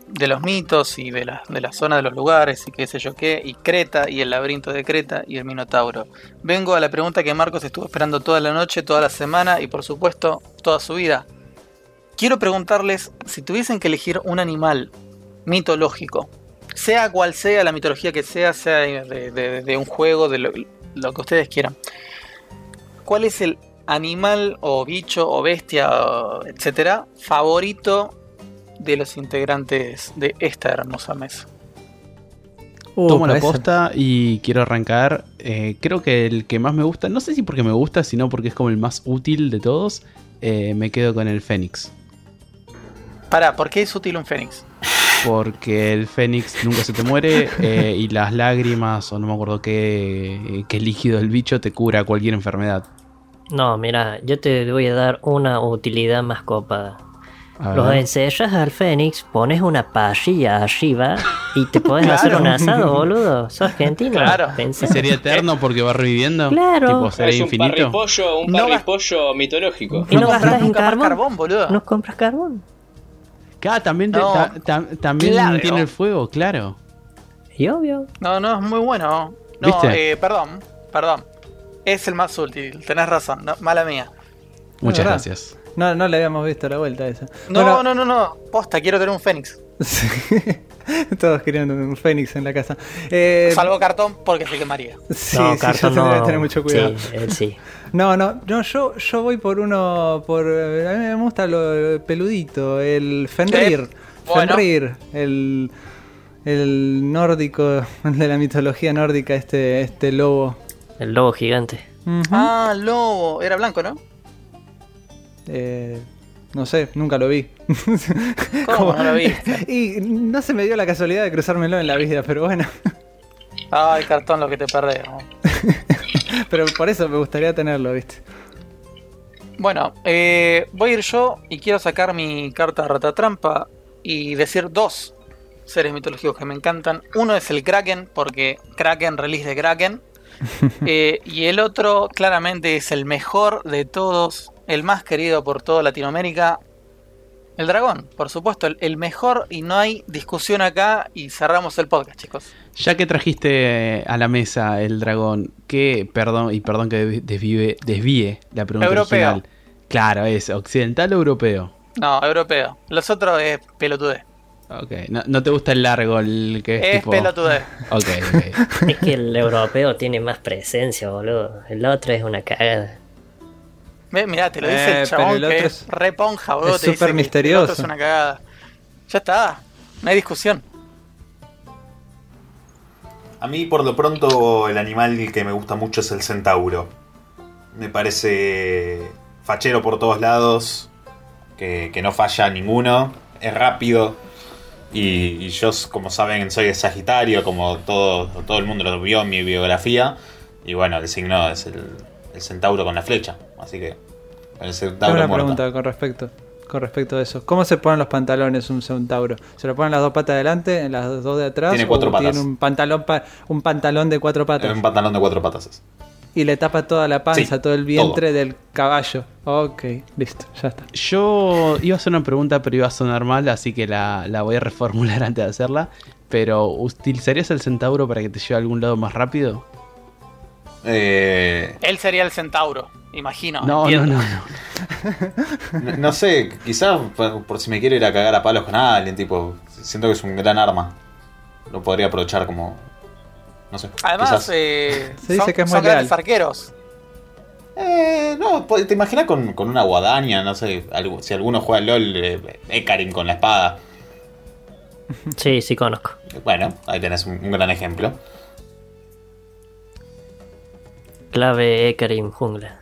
de, los mitos y de la, de la zona de los lugares y qué sé yo qué, y Creta y el laberinto de Creta y el Minotauro. Vengo a la pregunta que Marcos estuvo esperando toda la noche, toda la semana y por supuesto toda su vida. Quiero preguntarles si tuviesen que elegir un animal mitológico, sea cual sea la mitología que sea, sea de, de- de un juego, de lo, lo que ustedes quieran. ¿Cuál es el animal o bicho o bestia, o etcétera, favorito de los integrantes de esta hermosa mesa? Uh, Tomo la posta y quiero arrancar. Eh, creo que el que más me gusta, no sé si porque me gusta, sino porque es como el más útil de todos, eh, me quedo con el Fénix. Para, ¿por qué es útil un fénix? Porque el Fénix nunca se te muere eh, y las lágrimas o no me acuerdo qué, qué líquido del bicho te cura cualquier enfermedad. No, mira, yo te voy a dar una utilidad más copada. A Los encerras al Fénix, pones una parrilla arriba y te podés hacer un asado, boludo. ¿Sos argentino? Claro. Pensá. ¿Y sería eterno porque va reviviendo? Claro. Tipo, sería un infinito. parripollo, un No parripollo mitológico. ¿Y no compras gastás en nunca más carbón? carbón, boludo. ¿No compras carbón? Claro, también, te- No. ta- ta- también Claro. tiene el fuego, claro. Y obvio. No, no, es muy bueno. No, ¿Viste? eh, perdón, perdón. Es el más útil, tenés razón, no, mala mía. Muchas verdad. gracias. No, no le habíamos visto la vuelta a esa. No, Bueno, no, no, no, posta, quiero tener un fénix. Todos querían un Fénix en la casa. Eh, Salvo cartón porque se quemaría. sí, no, sí, cartón yo tendría no. que tener mucho cuidado. Sí, él sí. No, no, no, yo, yo voy por uno, por, a mí me gusta lo peludito, el Fenrir, bueno. Fenrir, el, el nórdico de la mitología nórdica, este, este lobo. El lobo gigante. Ujú. Ah, lobo, era blanco, ¿no? Eh, no sé, nunca lo vi. ¿Cómo no lo viste? Y no se me dio la casualidad de cruzármelo en la vida, pero bueno. Ay, cartón, lo que te perdés. ¿no? Pero por eso me gustaría tenerlo, ¿viste? Bueno, eh, voy a ir yo y quiero sacar mi carta ratatrampa y decir dos seres mitológicos que me encantan. Uno es el Kraken, porque Kraken, release de Kraken. Eh, y el otro, claramente, es el mejor de todos, el más querido por toda Latinoamérica. El dragón, por supuesto, el, el mejor y no hay discusión acá y cerramos el podcast, chicos. Ya que trajiste a la mesa el dragón, ¿qué, perdón, y perdón que desvíe, desvíe la pregunta Europeo. original? Claro, es occidental o europeo. No, europeo. Los otros es pelotudez. Ok, no, no te gusta el largo, el que es, Es tipo... pelotudez. Ok, ok. Es que el europeo tiene más presencia, boludo. El otro es una cagada. Ve, mirá, te lo dice Eh, el chabón pero el que es reponja, boludo. es te dice súper que el misterioso. otro es una cagada. Ya está, no hay discusión. A mí, por lo pronto, el animal que me gusta mucho es el centauro. Me parece fachero por todos lados, que, que no falla ninguno, es rápido. Y, y yo, como saben, soy de Sagitario, como todo, todo el mundo lo vio en mi biografía. Y bueno, el signo es el, el centauro con la flecha. Así que, el Tengo centauro una pregunta con respecto, con respecto a eso. ¿Cómo se ponen los pantalones un centauro? ¿Se lo ponen las dos patas adelante, en las dos de atrás? Tiene cuatro o patas. tiene un pantalón, pa- un pantalón de cuatro patas? Un pantalón de cuatro patas. es. Y le tapa toda la panza, Sí, todo el vientre del caballo. Ok, listo, ya está. Yo iba a hacer una pregunta, pero iba a sonar mal, así que la, la voy a reformular antes de hacerla. Pero, ¿utilizarías el centauro para que te lleve a algún lado más rápido? Eh, Él sería el centauro, imagino. No, no, no, no. no, no sé, quizás por, por si me quiero ir a cagar a palos con alguien, tipo, siento que es un gran arma. Lo podría aprovechar como. No sé. Además, quizás. eh, Se dice son, que es son muy grandes leal. arqueros. Eh, no, te imaginas con, con una guadaña, no sé, algo- si alguno juega LOL, eh, Ekarim con la espada. Sí, sí conozco. Bueno, ahí tenés un, un gran ejemplo. Clave Ekarim Jungla.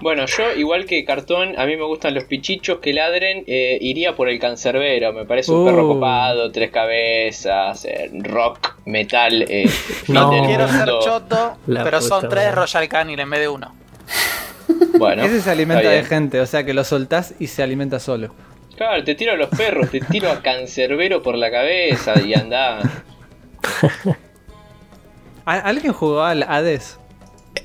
Bueno, yo, igual que Cartón, a mí me gustan los pichichos que ladren. eh, iría por el cancerbero. Me parece un Uh. perro copado, tres cabezas, eh, rock, metal. Eh, No. Quiero ser choto, La pero son tres. Royal Canin en vez de uno. Bueno, Ese se alimenta de gente, o sea que lo soltás y se alimenta solo. Claro, te tiro a los perros, te tiro a cancerbero por la cabeza y anda. ¿Al- ¿Alguien jugó al Hades?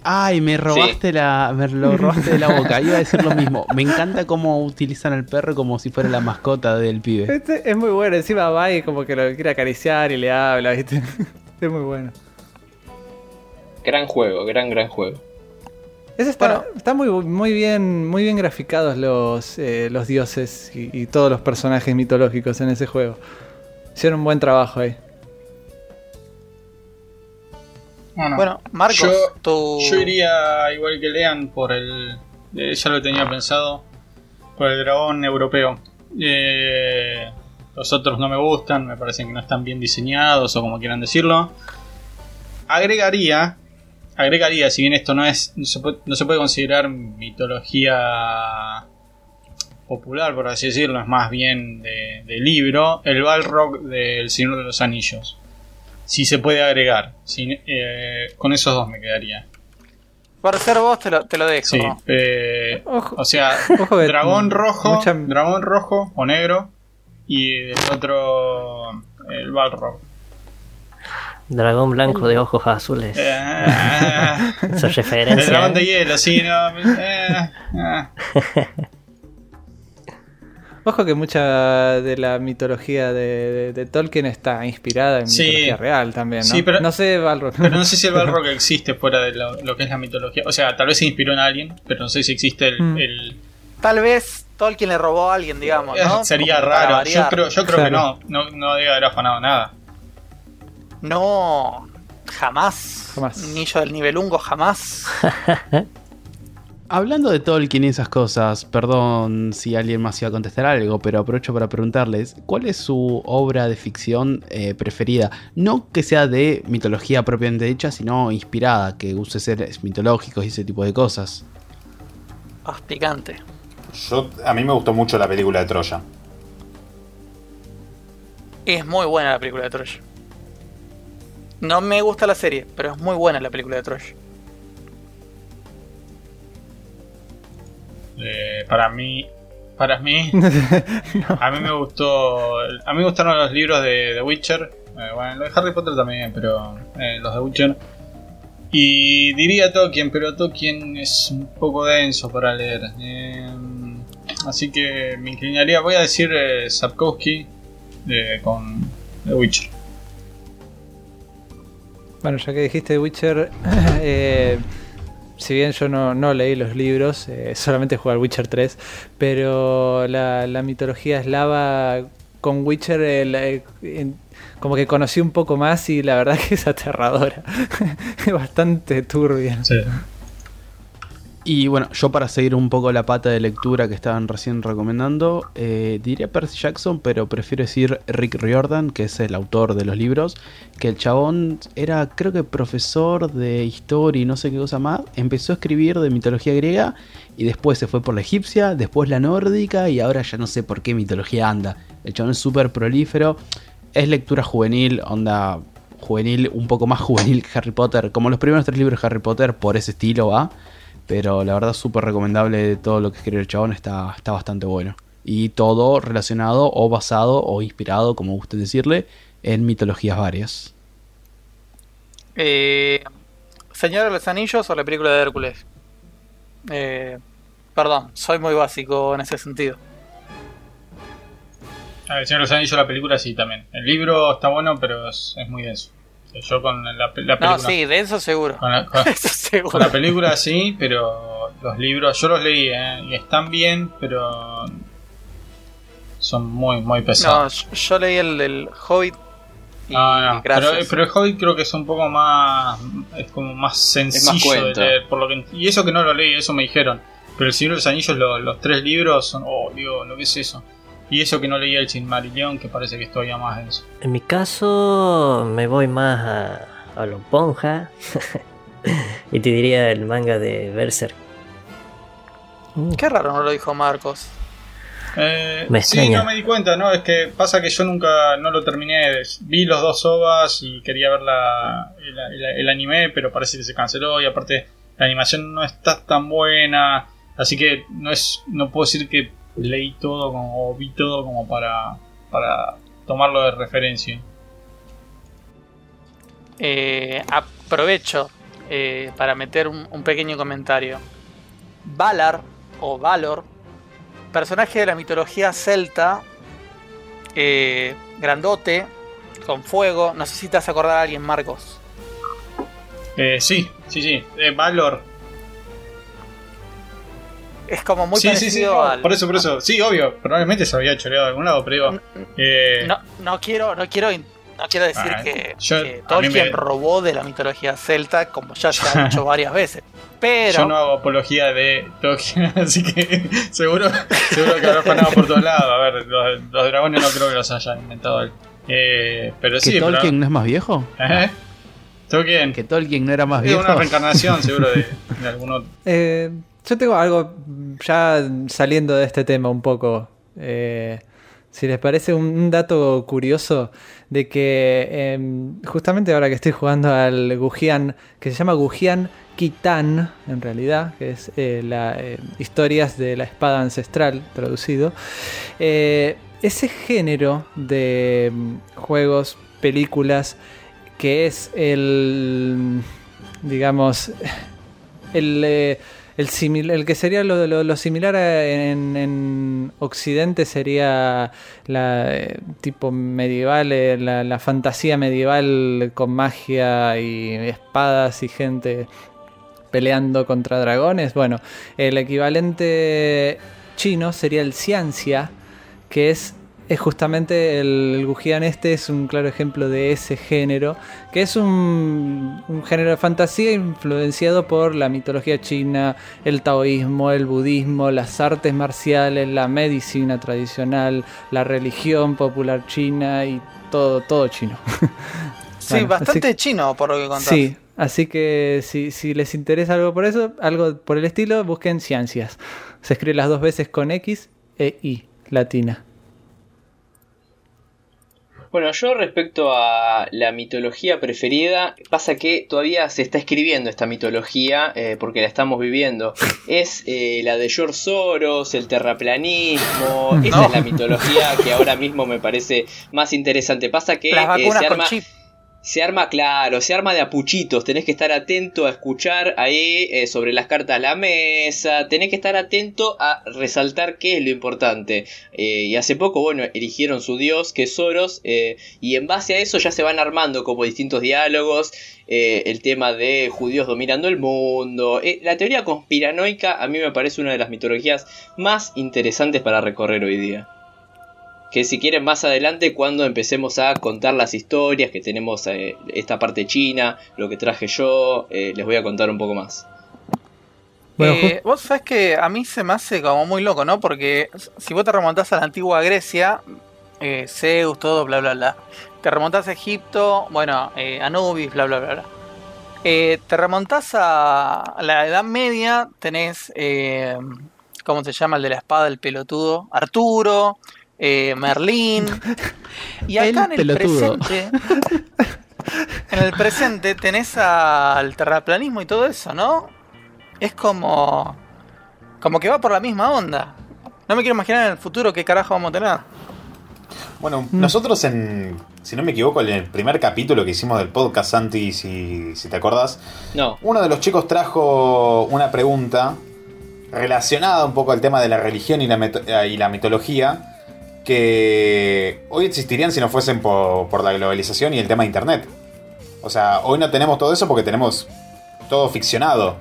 Ay, me robaste la. Me lo robaste de la boca. Iba a decir lo mismo. Me encanta cómo utilizan al perro como si fuera la mascota del pibe. Este es muy bueno, encima va y como que lo quiere acariciar y le habla, ¿viste? es muy bueno. Gran juego, gran, gran juego. Ese está, Bueno. está muy, muy bien, muy bien graficados los, eh, los dioses y, y todos los personajes mitológicos en ese juego. Hicieron un buen trabajo ahí. Bueno, Bueno, Marcos, yo, tú. yo iría igual que Lean por el. eh, ya lo tenía pensado. Por el dragón europeo. Eh, los otros no me gustan, me parecen que no están bien diseñados o como quieran decirlo. Agregaría. Agregaría, si bien esto no es. No se puede, no se puede considerar mitología popular, por así decirlo, es más bien de, de libro. El Balrog del Señor de los Anillos. Si se puede agregar. Si- eh, con esos dos me quedaría. Por ser vos, te lo, te lo dejo. Sí. eh, Ojo. o sea, Ojo dragón rojo, mucha- dragón rojo o negro y el otro el Balrog. Dragón blanco de ojos azules. Eh, Esa el referencia. dragón de ¿eh? hielo, sí, no. Ojo que mucha de la mitología de, de- de Tolkien está inspirada en Sí. mitología real también, ¿no? Sí, pero- no sé, Balrog. Pero no sé si el Balrog existe fuera de lo, lo que es la mitología. O sea, tal vez se inspiró en alguien, pero no sé si existe el. Mm. el- Tal vez Tolkien le robó a alguien, digamos, ¿no? Sería Como raro. Yo creo, yo creo Claro. que no, no. No debe haber afanado nada. No, jamás. Jamás. Niño del nivelungo, jamás. Hablando de Tolkien y esas cosas, perdón si alguien más iba a contestar algo, pero aprovecho para preguntarles, ¿cuál es su obra de ficción eh, preferida? No que sea de mitología propiamente dicha, sino inspirada, que use seres mitológicos y ese tipo de cosas. Picante. Yo, a mí me gustó mucho la película de Troya. Es muy buena la película de Troya. No me gusta la serie, pero es muy buena la película de Troya. Eh, para mí. Para mí. A mí me gustó. A mí me gustaron los libros de The Witcher. Eh, bueno, los de Harry Potter también, pero eh, los de Witcher. Y diría Tolkien, pero Tolkien es un poco denso para leer. Eh, así que me inclinaría. Voy a decir Sapkowski con The Witcher. Bueno, ya que dijiste Witcher, eh, si bien yo no, no leí los libros, eh, solamente jugué al Witcher 3, pero la, la mitología eslava con Witcher eh, la- eh, como que conocí un poco más y la verdad que es aterradora, bastante turbia. Y bueno, yo para seguir un poco la pata de lectura que estaban recién recomendando, eh, diría Percy Jackson, pero prefiero decir Rick Riordan, que es el autor de los libros, que el chabón era creo que profesor de historia y no sé qué cosa más, empezó a escribir de mitología griega y después se fue por la egipcia, después la nórdica y ahora ya no sé por qué mitología anda. El chabón es súper prolífero, es lectura juvenil, onda juvenil, un poco más juvenil que Harry Potter, como los primeros tres libros de Harry Potter, por ese estilo va. Pero la verdad súper recomendable todo lo que escribe el chabón, está, está bastante bueno. Y todo relacionado o basado o inspirado, como guste decirle, en mitologías varias. Eh, Señor de los Anillos o la película de Hércules. Eh, perdón, soy muy básico en ese sentido. A ver, Señor de los Anillos, la película sí también. El libro está bueno, pero es, es muy denso. Yo con la, la película. No, sí, denso seguro. Con la, con- Eso seguro. con la película sí, pero los libros yo los leí ¿eh? y están bien, pero son muy, muy No, pesados. yo, yo leí el del Hobbit. Y Ah, no, gracias. Pero, pero el Hobbit creo que es un poco más. Es como más sencillo de leer. Por lo que, y eso que no lo leí, eso me dijeron. Pero el Señor de los Anillos, lo- los tres libros son. Oh, Dios, lo que es eso. Y eso que no leí el Silmarillion, que parece que es todavía más denso. En mi caso, me voy más a, a lo ponja. y te diría el manga de Berserk. Qué raro no lo dijo Marcos. Eh, Me sí, no me di cuenta, ¿no? Es que pasa que yo nunca no lo terminé. Vi los dos ovas y quería ver la, el, el- el anime, pero parece que se canceló. Y aparte, la animación no está tan buena. Así que no es no puedo decir que leí todo como, o vi todo como para, para tomarlo de referencia. Eh, aprovecho eh, para meter un, un pequeño comentario. Valar, o Valor, personaje de la mitología celta, eh, grandote, con fuego. No sé si te vas a acordar a alguien, Marcos. Eh, sí, sí, sí. Eh, Valor. Es como muy sí, sí, sí. parecido no, al. Por eso, por eso. Sí, obvio. Probablemente se había choreado de algún lado, pero digo. eh, No, no quiero, no quiero, no quiero decir Ah, que, yo- Tolkien me- robó de la mitología celta, como ya se ha dicho varias veces. Pero Yo no hago apología de Tolkien, así que seguro, seguro que habrá fanado por todos lados. A ver, los, los dragones no creo que los hayan inventado él. Eh, pero ¿Que sí, pero- Tolkien no es más viejo? ¿Eh? Tolkien. ¿Que Tolkien no era más Es viejo? una reencarnación, seguro, de, de algún otro. Eh, yo tengo algo mm, ya saliendo de este tema un poco. eh, si les parece un, dato curioso de que em, justamente ahora que estoy jugando al Gujian, que se llama Gujian Kitan, en realidad, que es eh, eh, historias de la espada ancestral traducido, eh, ese género de mm, juegos, películas, que es el, digamos, el, el, simil- el que sería lo, lo- lo similar a- en, en Occidente sería la eh, tipo medieval, eh, la, la fantasía medieval con magia y espadas y gente peleando contra dragones. Bueno, el equivalente chino sería el ciencia, que es, es justamente el, Gujian este, es un claro ejemplo de ese género, que es un, un género de fantasía influenciado por la mitología china, el taoísmo, el budismo, las artes marciales, la medicina tradicional, la religión popular china y todo, todo chino. sí, Bueno, bastante así- chino por lo que contás. Sí, así que si, si les interesa algo por eso, algo por el estilo, busquen ciencias. Se escribe las dos veces con X e I, latina. Bueno, yo respecto a la mitología preferida, pasa que todavía se está escribiendo esta mitología eh, porque la estamos viviendo. Es eh, la de George Soros, el terraplanismo. Esa No. es la mitología que ahora mismo me parece más interesante. Pasa que Las eh, se con arma. chip. Se arma, claro, se arma de apuchitos. Tenés que estar atento a escuchar ahí eh, sobre las cartas a la mesa. Tenés que estar atento a resaltar qué es lo importante. Eh, y hace poco, bueno, eligieron su dios, que es Soros. eh, y en base a eso ya se van armando como distintos diálogos. el tema de judíos dominando el mundo. La teoría conspiranoica a mí me parece una de las mitologías más interesantes para recorrer hoy día que si quieren más adelante cuando empecemos a contar las historias que tenemos eh, esta parte china, lo que traje yo, eh, les voy a contar un poco más. Bueno, Eh, vos sabés que a mí se me hace como muy loco, ¿no? Porque si vos te remontás a la antigua Grecia, eh, Zeus, todo, bla, bla, bla. Te remontás a Egipto, bueno, eh, Anubis, bla, bla, bla, bla. Eh, te remontás a la Edad Media, tenés, eh, ¿cómo se llama el de la espada, el pelotudo? Arturo, eh, Merlín. Y El acá en el pelotudo. presente... En el presente tenés al terraplanismo y todo eso, ¿no? Es como. Como que va por la misma onda. No me quiero imaginar en el futuro qué carajo vamos a tener. Bueno, nosotros en, si no me equivoco, en el primer capítulo que hicimos del podcast, Santi, si, si te acordás, No. uno de los chicos trajo una pregunta relacionada un poco al tema de la religión y la, eh, y la mitología que hoy existirían si no fuesen por, por la globalización y el tema de internet. O sea, hoy no tenemos todo eso porque tenemos todo ficcionado.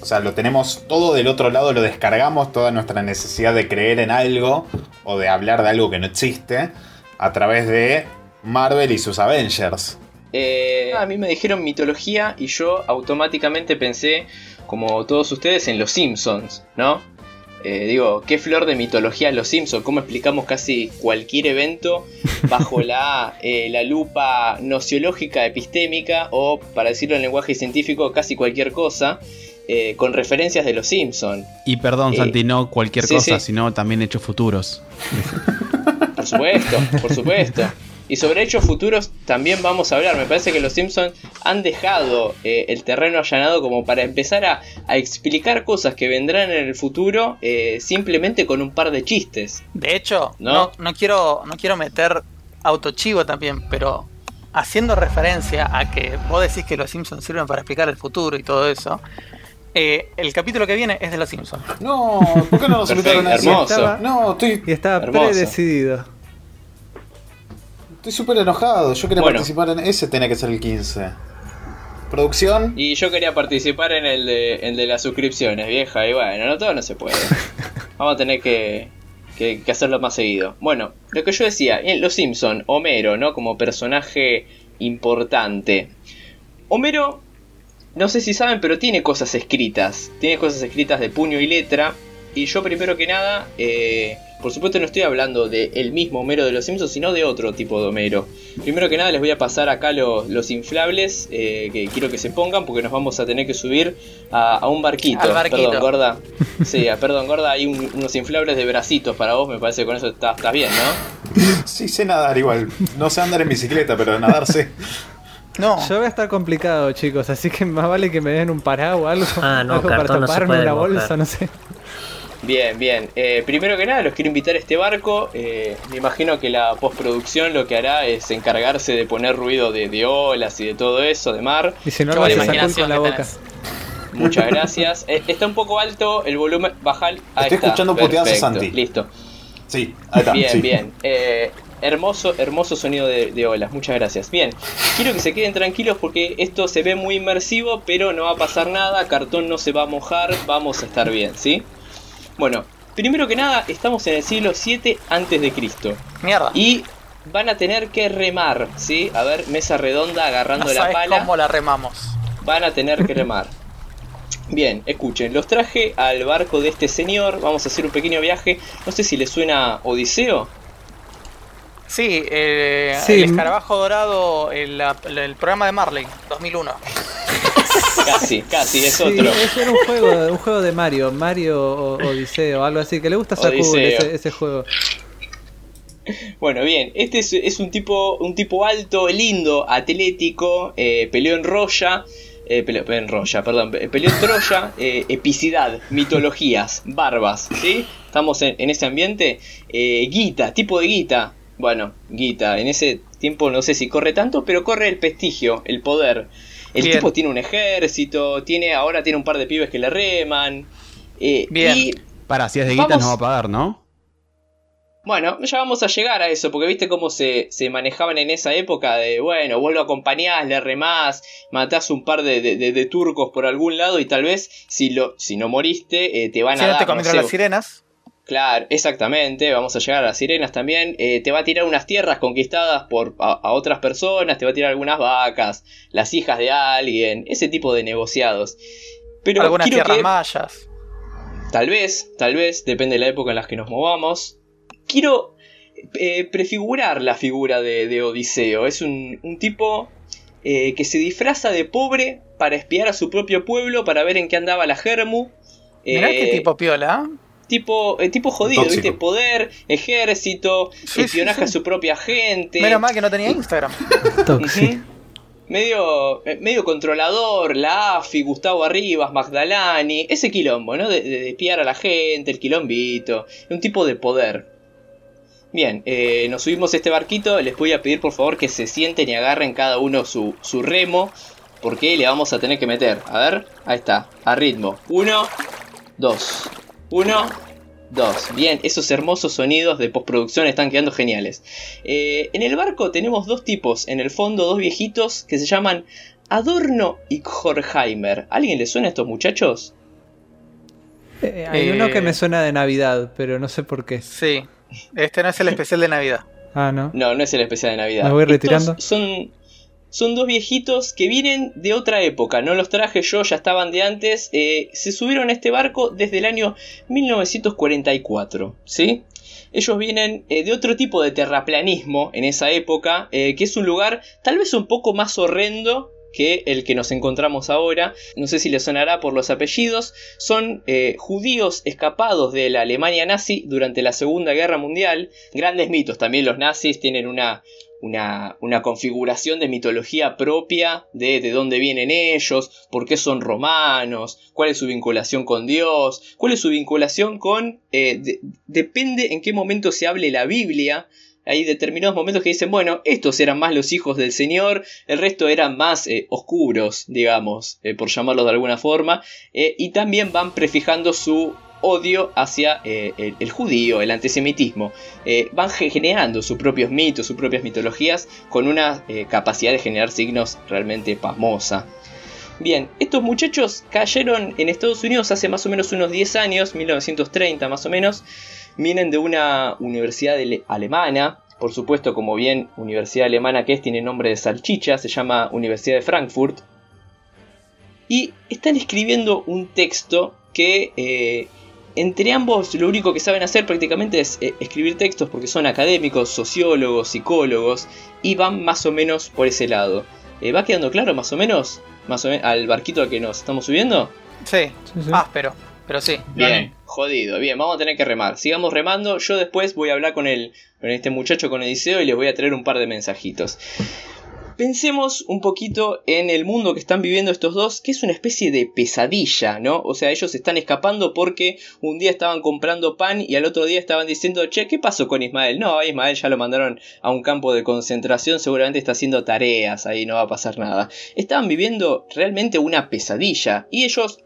O sea, lo tenemos todo del otro lado, lo descargamos, toda nuestra necesidad de creer en algo o de hablar de algo que no existe a través de Marvel y sus Avengers. Eh, a mí me dijeron mitología y yo automáticamente pensé, como todos ustedes, en los Simpsons, ¿no? Eh, digo, qué flor de mitología los Simpsons, cómo explicamos casi cualquier evento bajo la, eh, la lupa nociológica epistémica o, para decirlo en lenguaje científico, casi cualquier cosa, eh, con referencias de los Simpsons. Y perdón, Eh, Santi, no cualquier sí, cosa, sí. sino también hechos futuros. Por supuesto, por supuesto. Y sobre hechos futuros también vamos a hablar. Me parece que los Simpsons han dejado eh, el terreno allanado como para empezar a, a explicar cosas que vendrán en el futuro eh, simplemente con un par de chistes. De hecho, ¿No? no, no quiero, no quiero meter autochivo también, pero haciendo referencia a que vos decís que los Simpsons sirven para explicar el futuro y todo eso, eh, el capítulo que viene es de los Simpsons. No, ¿por qué no nos Perfecto, invitaron a hermoso. Estaba- No, estoy Y estaba Hermoso. predecidido. Estoy súper enojado. Yo quería Bueno. participar en ese, tenía que ser el 15. Producción. Y yo quería participar en el de, el de las suscripciones, vieja. Y bueno, no todo no se puede. Vamos a tener que, que- que hacerlo más seguido. Bueno, lo que yo decía, en Los Simpson, Homero, ¿no? Como personaje importante. Homero, no sé si saben, pero tiene cosas escritas. Tiene cosas escritas de puño y letra. Y yo primero que nada, eh, por supuesto no estoy hablando del mismo Homero de los Simpsons, sino de otro tipo de Homero. Primero que nada les voy a pasar acá los, los inflables eh, que quiero que se pongan porque nos vamos a tener que subir a, a un barquito. Al barquito. Perdón, gorda. Sí, perdón, gorda, hay un- unos inflables de bracitos para vos, me parece que con eso estás, estás bien, ¿no? Sí, sé nadar igual. No sé andar en bicicleta, pero nadar sé. No, Yo voy a estar complicado, chicos, así que más vale que me den un paraguas, algo, Ah, no, algo para cartón no se taparme puede una bolsa, no sé. Bien, bien. Eh, primero que nada, los quiero invitar a este barco. Eh, me imagino que la postproducción lo que hará es encargarse de poner ruido de, de olas y de todo eso, de mar. Si no, imaginación con la boca. tenés. Muchas gracias. Eh, está un poco alto el volumen. Bajar. Ahí Estoy está. escuchando puteadas a Santi. Listo. Sí, ahí está. Bien, sí. bien. Eh, hermoso, hermoso sonido de, de olas. Muchas gracias. Bien. Quiero que se queden tranquilos porque esto se ve muy inmersivo, pero no va a pasar nada. Cartón no se va a mojar. Vamos a estar bien, ¿sí? Bueno, primero que nada, estamos en el siglo 7 antes de Cristo. mierda. Y van a tener que remar, ¿sí? A ver, mesa redonda agarrando no la sabes pala. cómo la remamos. Van a tener que remar. Bien, escuchen, los traje al barco de este señor. Vamos a hacer un pequeño viaje. No sé si les suena Odiseo. Sí, eh, Sí. el escarabajo dorado, el, programa de Marley, 2001. Casi, casi, es Sí, otro. ese era un juego, un juego de Mario, Mario o- Odiseo, algo así, que le gusta a ese, ese juego. Bueno, bien, este es, es un tipo un tipo alto, lindo, atlético, eh, peleó en Roya, eh, peleó, en Roya, perdón, pe- peleó en Troya, eh, epicidad, mitologías, barbas, ¿sí? Estamos en, en ese ambiente. Eh, Guita, tipo de Guita. Bueno, Guita, en ese tiempo no sé si corre tanto, pero corre el prestigio, el poder. El Bien. tipo tiene un ejército, tiene ahora tiene un par de pibes que le reman. eh, Bien. Y Para, si es de guita Vamos. nos va a pagar, ¿no? Bueno, ya vamos a llegar a eso, porque viste cómo se, se manejaban en esa época de, bueno, vos lo acompañás, le remás, matás un par de, de- de- de turcos por algún lado y tal vez si, lo, si no moriste eh, te van Si a no dar... te no comieron sé, las sirenas. Claro, exactamente, vamos a llegar a las sirenas también. eh, te va a tirar unas tierras conquistadas por a, a otras personas, te va a tirar algunas vacas, las hijas de alguien, ese tipo de negociados. Pero algunas tierras que- mayas. Tal vez, tal vez, depende de la época en la que nos movamos. Quiero eh, prefigurar la figura de, de Odiseo. Es un, un tipo eh, que se disfraza de pobre para espiar a su propio pueblo, para ver en qué andaba la Germu. Mirá qué tipo piola. Tipo, eh, tipo jodido, Tóxico. ¿viste? Poder, ejército, Sí, espionaje sí. a su propia gente. Menos mal que no tenía Instagram. Tóxico. Medio, eh, medio controlador, la AFI, Gustavo Arribas, Magdalani, ese quilombo, ¿no? De, de espiar a la gente, el quilombito, un tipo de poder. Bien, eh, nos subimos a este barquito. Les voy a pedir por favor que se sienten y agarren cada uno su, su remo. Porque le vamos a tener que meter. A ver, ahí está, a ritmo. Uno, dos. Uno, dos. Bien, esos hermosos sonidos de postproducción están quedando geniales. Eh, en el barco tenemos dos tipos. En el fondo, dos viejitos que se llaman Adorno y Horkheimer. ¿Alguien le suena a estos muchachos? Eh, hay uno que me suena de Navidad, pero no sé por qué. Sí, este no es el especial de Navidad. Ah, no. No, no es el especial de Navidad. Me voy retirando. Estos son, son dos viejitos que vienen de otra época. No los traje yo, ya estaban de antes. Eh, se subieron a este barco desde el año 1944. ¿Sí? Ellos vienen eh, de otro tipo de terraplanismo en esa época, que es un lugar tal vez un poco más horrendo que el que nos encontramos ahora. No sé si les sonará por los apellidos. Son eh, judíos escapados de la Alemania nazi durante la Segunda Guerra Mundial. Grandes mitos. También los nazis tienen una, una, una, configuración de mitología propia de, de dónde vienen ellos, por qué son romanos, cuál es su vinculación con Dios, cuál es su vinculación con... Eh, depende en qué momento se hable la Biblia, hay determinados momentos que dicen, bueno, estos eran más los hijos del Señor, el resto eran más eh, oscuros, digamos, eh, por llamarlos de alguna forma, eh, y también van prefijando su odio hacia el, el, judío, el antisemitismo. van generando sus propios mitos, sus propias mitologías, con una capacidad de generar signos realmente pasmosa. Bien, estos muchachos cayeron en Estados Unidos hace más o menos unos 10 años, 1930 más o menos, vienen de una universidad alemana, por supuesto, como bien universidad alemana que es, tiene nombre de salchicha, se llama Universidad de Frankfurt. Y están escribiendo un texto que eh, entre ambos lo único que saben hacer prácticamente es eh, escribir textos porque son académicos, sociólogos, psicólogos y van más o menos por ese lado. Eh, ¿Va quedando claro más o menos? Más o menos al barquito al que nos estamos subiendo? Sí, sí, sí. áspero, pero sí. Bien. Jodido, bien, vamos a tener que remar. Sigamos remando. Yo después voy a hablar con, el, con este muchacho, con Odiseo, y les voy a traer un par de mensajitos. Pensemos un poquito en el mundo que están viviendo estos dos, que es una especie de pesadilla, ¿no? O sea, ellos están escapando porque un día estaban comprando pan y al otro día estaban diciendo, che, ¿qué pasó con Ismael? No, Ismael ya lo mandaron a un campo de concentración, seguramente está haciendo tareas, ahí no va a pasar nada. Estaban viviendo realmente una pesadilla y ellos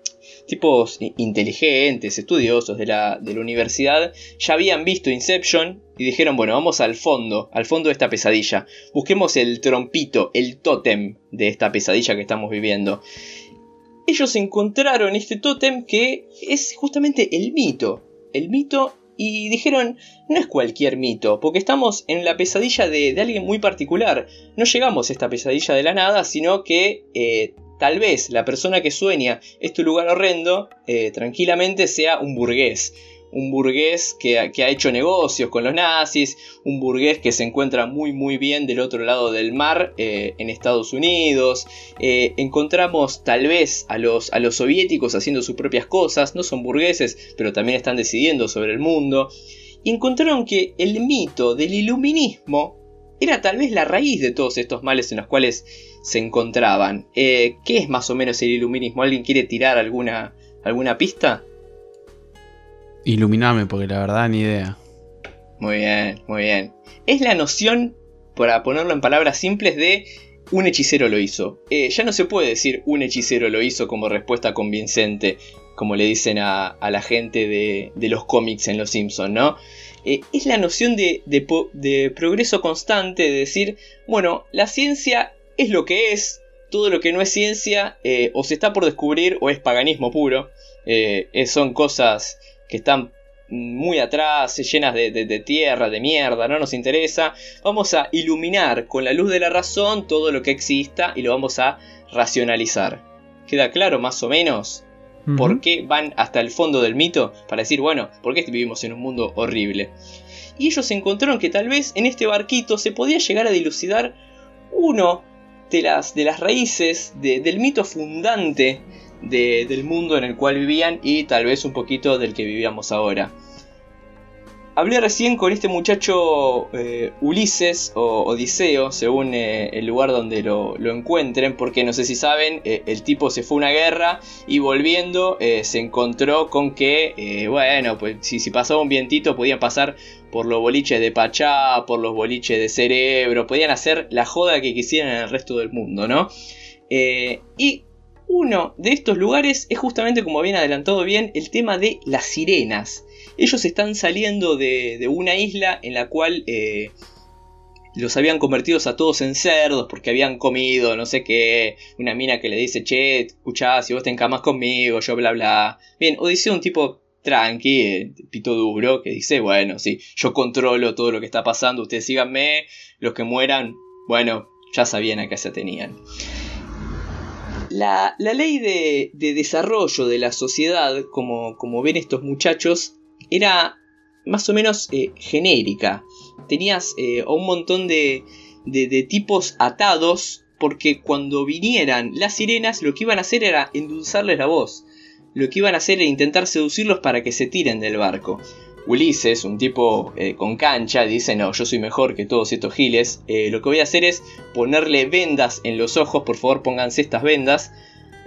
tipos inteligentes, estudiosos de la, de la universidad, ya habían visto Inception y dijeron, bueno, vamos al fondo, al fondo de esta pesadilla. Busquemos el trompito, el tótem de esta pesadilla que estamos viviendo. Ellos encontraron este tótem que es justamente el mito. El mito y dijeron, no es cualquier mito, porque estamos en la pesadilla de, de, alguien muy particular. No llegamos a esta pesadilla de la nada, sino que eh, tal vez la persona que sueña este lugar horrendo eh, tranquilamente sea un burgués. Un burgués que, ha hecho negocios con los nazis, un burgués que se encuentra muy muy bien del otro lado del mar eh, en Estados Unidos. Eh, encontramos tal vez a los, a los soviéticos haciendo sus propias cosas, no son burgueses, pero también están decidiendo sobre el mundo. Y encontraron que el mito del iluminismo era tal vez la raíz de todos estos males en los cuales se encontraban. Eh, ¿Qué es más o menos el iluminismo? ¿Alguien quiere tirar alguna, alguna pista? Iluminame, porque la verdad ni idea. Muy bien, muy bien. Es la noción, para ponerlo en palabras simples, de un hechicero lo hizo. Eh, ya no se puede decir un hechicero lo hizo como respuesta convincente, como le dicen a, la gente de, de, los cómics en Los Simpsons, ¿no? Eh, es la noción de, de, de progreso constante, de decir, bueno, la ciencia es lo que es, todo lo que no es ciencia eh, o se está por descubrir o es paganismo puro. Eh, son cosas que están muy atrás, llenas de, tierra, de mierda, no nos interesa. Vamos a iluminar con la luz de la razón todo lo que exista y lo vamos a racionalizar. ¿Queda claro más o menos? ¿Por qué van hasta el fondo del mito? Para decir, bueno, ¿por qué vivimos en un mundo horrible? Y ellos encontraron que tal vez en este barquito se podía llegar a dilucidar uno de las, de las raíces del mito fundante del mundo en el cual vivían y tal vez un poquito del que vivíamos ahora. Hablé recién con este muchacho eh, Ulises o Odiseo, según eh, el lugar donde lo, encuentren, porque no sé si saben, eh, el tipo se fue a una guerra y volviendo se encontró con que, bueno, pues si, si, pasaba un vientito podían pasar por los boliches de Pachá, por los boliches de Cerebro, podían hacer la joda que quisieran en el resto del mundo, ¿no? y uno de estos lugares es justamente, como habían adelantado bien, el tema de las sirenas. Ellos están saliendo de, una isla en la cual eh, los habían convertido a todos en cerdos porque habían comido no sé qué. Una mina que le dice, che, escuchá, si vos te encamas conmigo, yo bla bla. Bien, Odiseo un tipo tranqui, eh, pito duro, que dice, bueno, sí, yo controlo todo lo que está pasando, ustedes síganme, los que mueran, bueno, ya sabían a qué se tenían. La, ley de, desarrollo de la sociedad, como, como ven estos muchachos, era más o menos eh, genérica. Tenías eh, un montón de, de, tipos atados porque cuando vinieran las sirenas lo que iban a hacer era endulzarles la voz. Lo que iban a hacer era intentar seducirlos para que se tiren del barco. Ulises, un tipo eh, con cancha, dice, no, yo soy mejor que todos estos giles. lo que voy a hacer es ponerle vendas en los ojos, por favor pónganse estas vendas.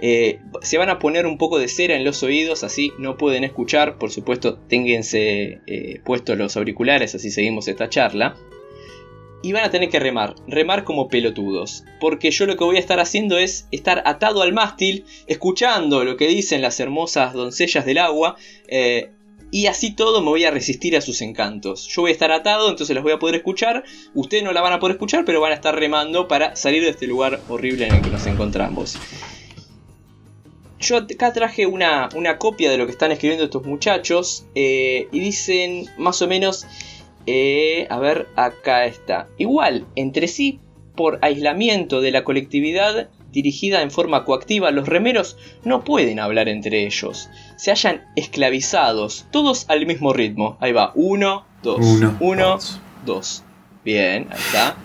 Eh, se van a poner un poco de cera en los oídos, así no pueden escuchar. Por supuesto, ténganse eh, puestos los auriculares, así seguimos esta charla. Y van a tener que remar, remar como pelotudos. Porque yo lo que voy a estar haciendo es estar atado al mástil, escuchando lo que dicen las hermosas doncellas del agua. Eh, y así todo me voy a resistir a sus encantos. Yo voy a estar atado, entonces las voy a poder escuchar. Ustedes no la van a poder escuchar, pero van a estar remando para salir de este lugar horrible en el que nos encontramos. Yo acá traje una, copia de lo que están escribiendo estos muchachos eh, y dicen más o menos, eh, a ver, acá está. Igual, entre sí, por aislamiento de la colectividad dirigida en forma coactiva, los remeros no pueden hablar entre ellos. Se hallan esclavizados, todos al mismo ritmo. Ahí va, uno, dos, uno, uno dos. Bien, ahí está.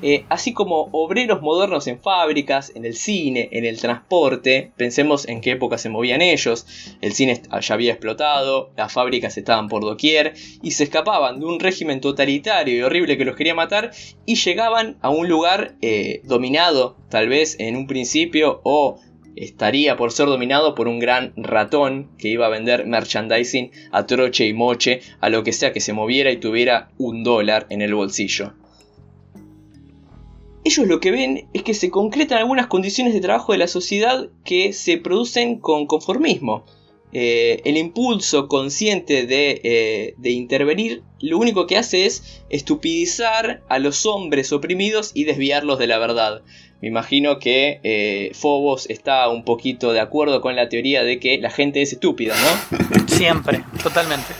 Eh, así como obreros modernos en fábricas, en el cine, en el transporte, pensemos en qué época se movían ellos, el cine ya había explotado, las fábricas estaban por doquier y se escapaban de un régimen totalitario y horrible que los quería matar y llegaban a un lugar eh, dominado tal vez en un principio o estaría por ser dominado por un gran ratón que iba a vender merchandising a troche y moche a lo que sea que se moviera y tuviera un dólar en el bolsillo. Ellos lo que ven es que se concretan algunas condiciones de trabajo de la sociedad que se producen con conformismo. Eh, el impulso consciente de, eh, de, intervenir lo único que hace es estupidizar a los hombres oprimidos y desviarlos de la verdad. Me imagino que eh, Phobos está un poquito de acuerdo con la teoría de que la gente es estúpida, ¿no? Siempre, totalmente.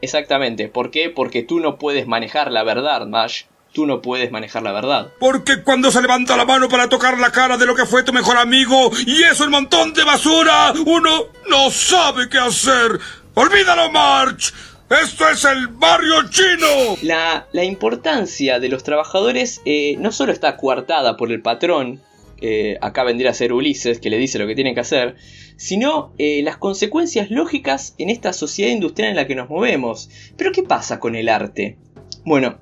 Exactamente. ¿Por qué? Porque tú no puedes manejar la verdad, Mash. Tú no puedes manejar la verdad. Porque cuando se levanta la mano para tocar la cara de lo que fue tu mejor amigo y eso el montón de basura, uno no sabe qué hacer. Olvídalo, March. ¡Esto es el barrio chino! La, importancia de los trabajadores eh, no solo está coartada por el patrón, eh, acá vendría a ser Ulises, que le dice lo que tiene que hacer, sino eh, las consecuencias lógicas en esta sociedad industrial en la que nos movemos. Pero ¿qué pasa con el arte? Bueno,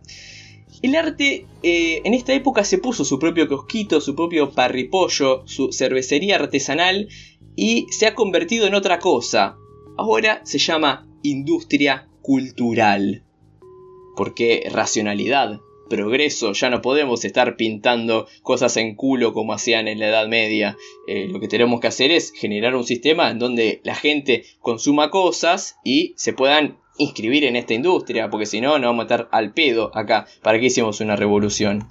el arte en esta época se puso su propio cosquito, su propio parripollo, su cervecería artesanal y se ha convertido en otra cosa. Ahora se llama industria cultural. Porque racionalidad, progreso, ya no podemos estar pintando cosas en culo como hacían en la Edad Media. Eh, lo que tenemos que hacer es generar un sistema en donde la gente consuma cosas y se puedan inscribir en esta industria, porque si no, nos vamos a estar al pedo acá. ¿Para qué hicimos una revolución?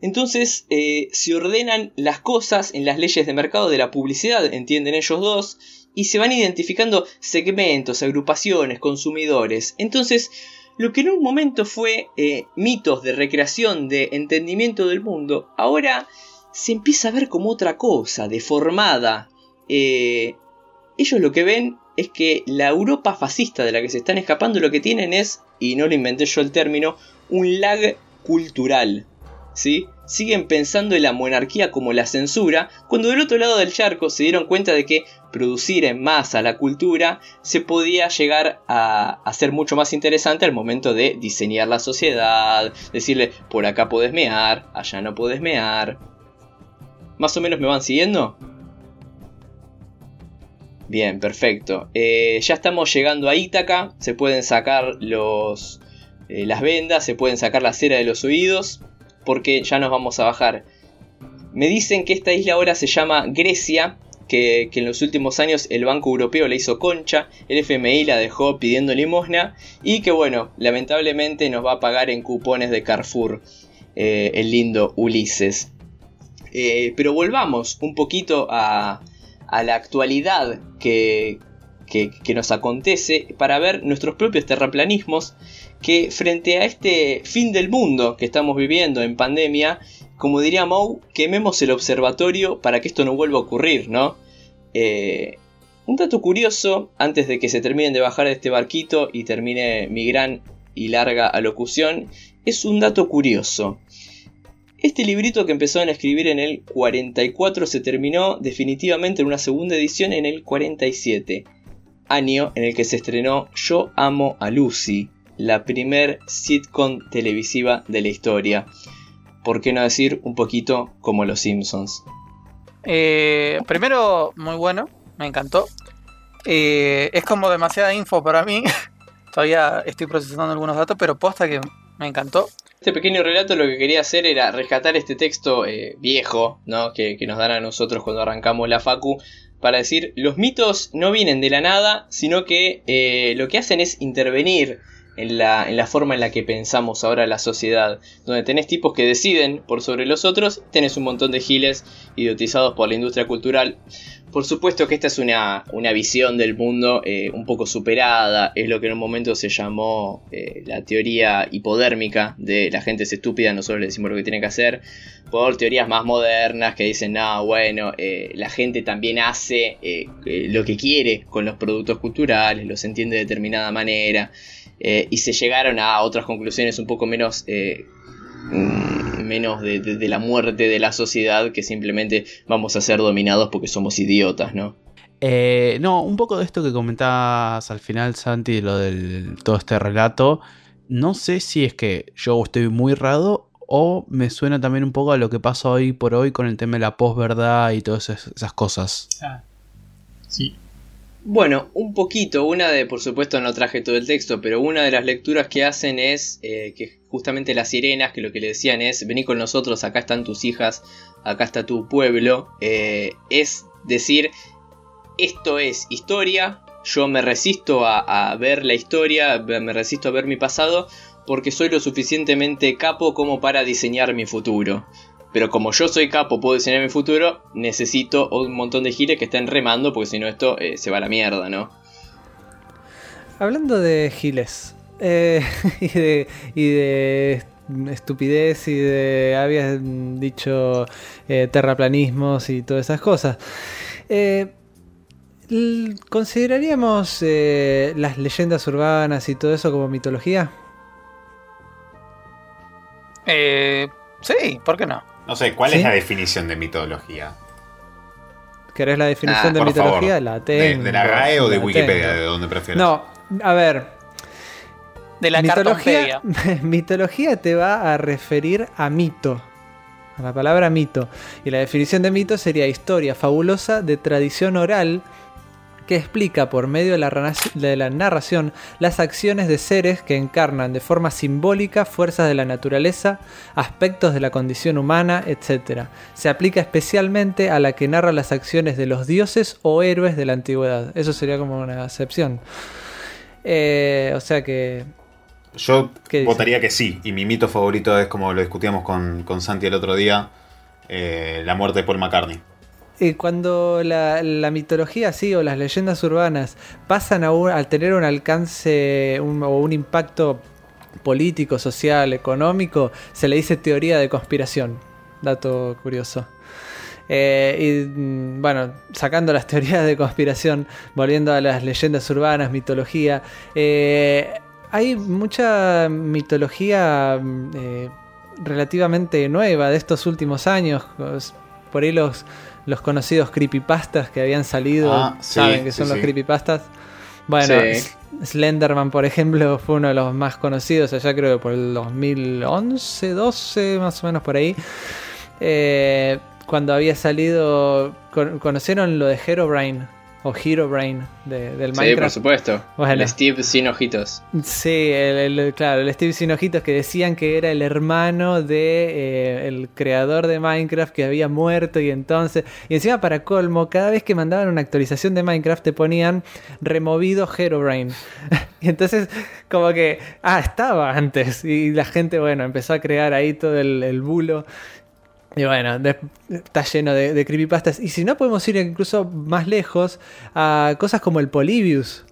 Entonces eh, se ordenan las cosas en las leyes de mercado de la publicidad, entienden ellos dos, y se van identificando segmentos, agrupaciones, consumidores. Entonces, lo que en un momento fue eh, mitos de recreación, de entendimiento del mundo, ahora se empieza a ver como otra cosa, deformada. Eh, ellos lo que ven es que la Europa fascista de la que se están escapando lo que tienen es, y no lo inventé yo el término, un lag cultural. ¿sí? Siguen pensando en la monarquía como la censura, cuando del otro lado del charco se dieron cuenta de que producir en masa la cultura se podía llegar a hacer mucho más interesante al momento de diseñar la sociedad, decirle por acá podés mear, allá no podés mear. ¿Más o menos me van siguiendo? Bien, perfecto. Eh, ya estamos llegando a Ítaca. Se pueden sacar los, eh, las vendas, se pueden sacar la cera de los oídos porque ya nos vamos a bajar. Me dicen que esta isla ahora se llama Grecia, que, en los últimos años el Banco Europeo le hizo concha, el FMI la dejó pidiendo limosna y que bueno, lamentablemente nos va a pagar en cupones de Carrefour, eh, el lindo Ulises. Eh, pero volvamos un poquito a, la actualidad que, nos acontece para ver nuestros propios terraplanismos que frente a este fin del mundo que estamos viviendo en pandemia, como diría Moe, quememos el observatorio para que esto no vuelva a ocurrir, ¿no? Eh, un dato curioso, antes de que se terminen de bajar de este barquito y termine mi gran y larga alocución, es un dato curioso. Este librito que empezaron a escribir en el 44 se terminó definitivamente en una segunda edición en el 47, año en el que se estrenó Yo amo a Lucy, la primer sitcom televisiva de la historia. ¿Por qué no decir un poquito como Los Simpsons? Eh, primero, muy bueno, me encantó. Eh, es como demasiada info para mí. Todavía estoy procesando algunos datos, pero posta que me encantó. Este pequeño relato lo que quería hacer era rescatar este texto eh, viejo, ¿no? Que, nos dan a nosotros cuando arrancamos la Facu, para decir, los mitos no vienen de la nada, sino que lo que hacen es intervenir en la, en la forma en la que pensamos ahora la sociedad, donde tenés tipos que deciden por sobre los otros, tenés un montón de giles idiotizados por la industria cultural. Por supuesto que esta es una, una visión del mundo eh, un poco superada, es lo que en un momento se llamó eh, la teoría hipodérmica de la gente es estúpida, nosotros le decimos lo que tiene que hacer, por teorías más modernas que dicen, no, bueno, eh, la gente también hace lo que quiere con los productos culturales, los entiende de determinada manera. Eh, y se llegaron a otras conclusiones un poco menos, eh, mm, menos de, la muerte de la sociedad que simplemente vamos a ser dominados porque somos idiotas, ¿no? Eh, no, un poco de esto que comentabas al final, Santi, lo del todo este relato. No sé si es que yo estoy muy errado o me suena también un poco a lo que pasa hoy por hoy con el tema de la posverdad y todas esas cosas. Ah, sí. Bueno, un poquito, una de, por supuesto no traje todo el texto, pero una de las lecturas que hacen es eh, que justamente las sirenas, que lo que le decían es, vení con nosotros, acá están tus hijas, acá está tu pueblo, eh, es decir, esto es historia, yo me resisto a ver la historia, me resisto a ver mi pasado, porque soy lo suficientemente capo como para diseñar mi futuro. Pero como yo soy capo, puedo diseñar mi futuro, necesito un montón de giles que estén remando, porque si no esto eh, se va a la mierda, ¿no? Hablando de giles eh, y, de, estupidez y de, habías dicho, eh, terraplanismos y todas esas cosas. ¿Consideraríamos las leyendas urbanas y todo eso como mitología? sí, ¿por qué no? No sé, ¿cuál es la definición de mitología? ¿Querés la definición ah, de mitología? La tengo. ¿De, la RAE o de Wikipedia? ¿De dónde prefieres? No, a ver. De la mitología. mitología te va a referir a mito. A la palabra mito. Y la definición de mito sería historia fabulosa de tradición oral que explica por medio de la, narración las acciones de seres que encarnan de forma simbólica fuerzas de la naturaleza, aspectos de la condición humana, etc. Se aplica especialmente a la que narra las acciones de los dioses o héroes de la antigüedad. Eso sería como una excepción. Eh, o sea que... Yo votaría que sí, y mi mito favorito es como lo discutíamos con, con Santi el otro día, eh, la muerte de Paul McCartney. Eh, cuando la, mitología así o las leyendas urbanas pasan a, tener un alcance o un impacto político, social, económico, se le dice teoría de conspiración. Dato curioso. Eh, y mm, bueno, sacando las teorías de conspiración, volviendo a las leyendas urbanas, mitología, eh, hay mucha mitología mm, relativamente nueva de estos últimos años. Por ahí los, los conocidos creepypastas que habían salido Ah, sí, saben que sí, son los sí. creepypastas. Bueno, Slenderman, por ejemplo, fue uno de los más conocidos allá, creo que por el 2011, 12, más o menos por ahí. Eh, cuando había salido. con- ¿Conocieron lo de Herobrine? O Herobrine de, del Sí, por Minecraft. supuesto. Bueno. El Steve sin ojitos. Sí, el, el- claro, el Steve Sin Ojitos que decían que era el hermano de eh, el creador de Minecraft que había muerto y entonces y encima para colmo cada vez que mandaban una actualización de Minecraft te ponían removido Herobrine y entonces como que ah estaba antes y la gente bueno empezó a crear ahí todo el, el bulo y bueno, de- está lleno de, de creepypastas. Y si no, podemos ir incluso más lejos a cosas como el Polybius.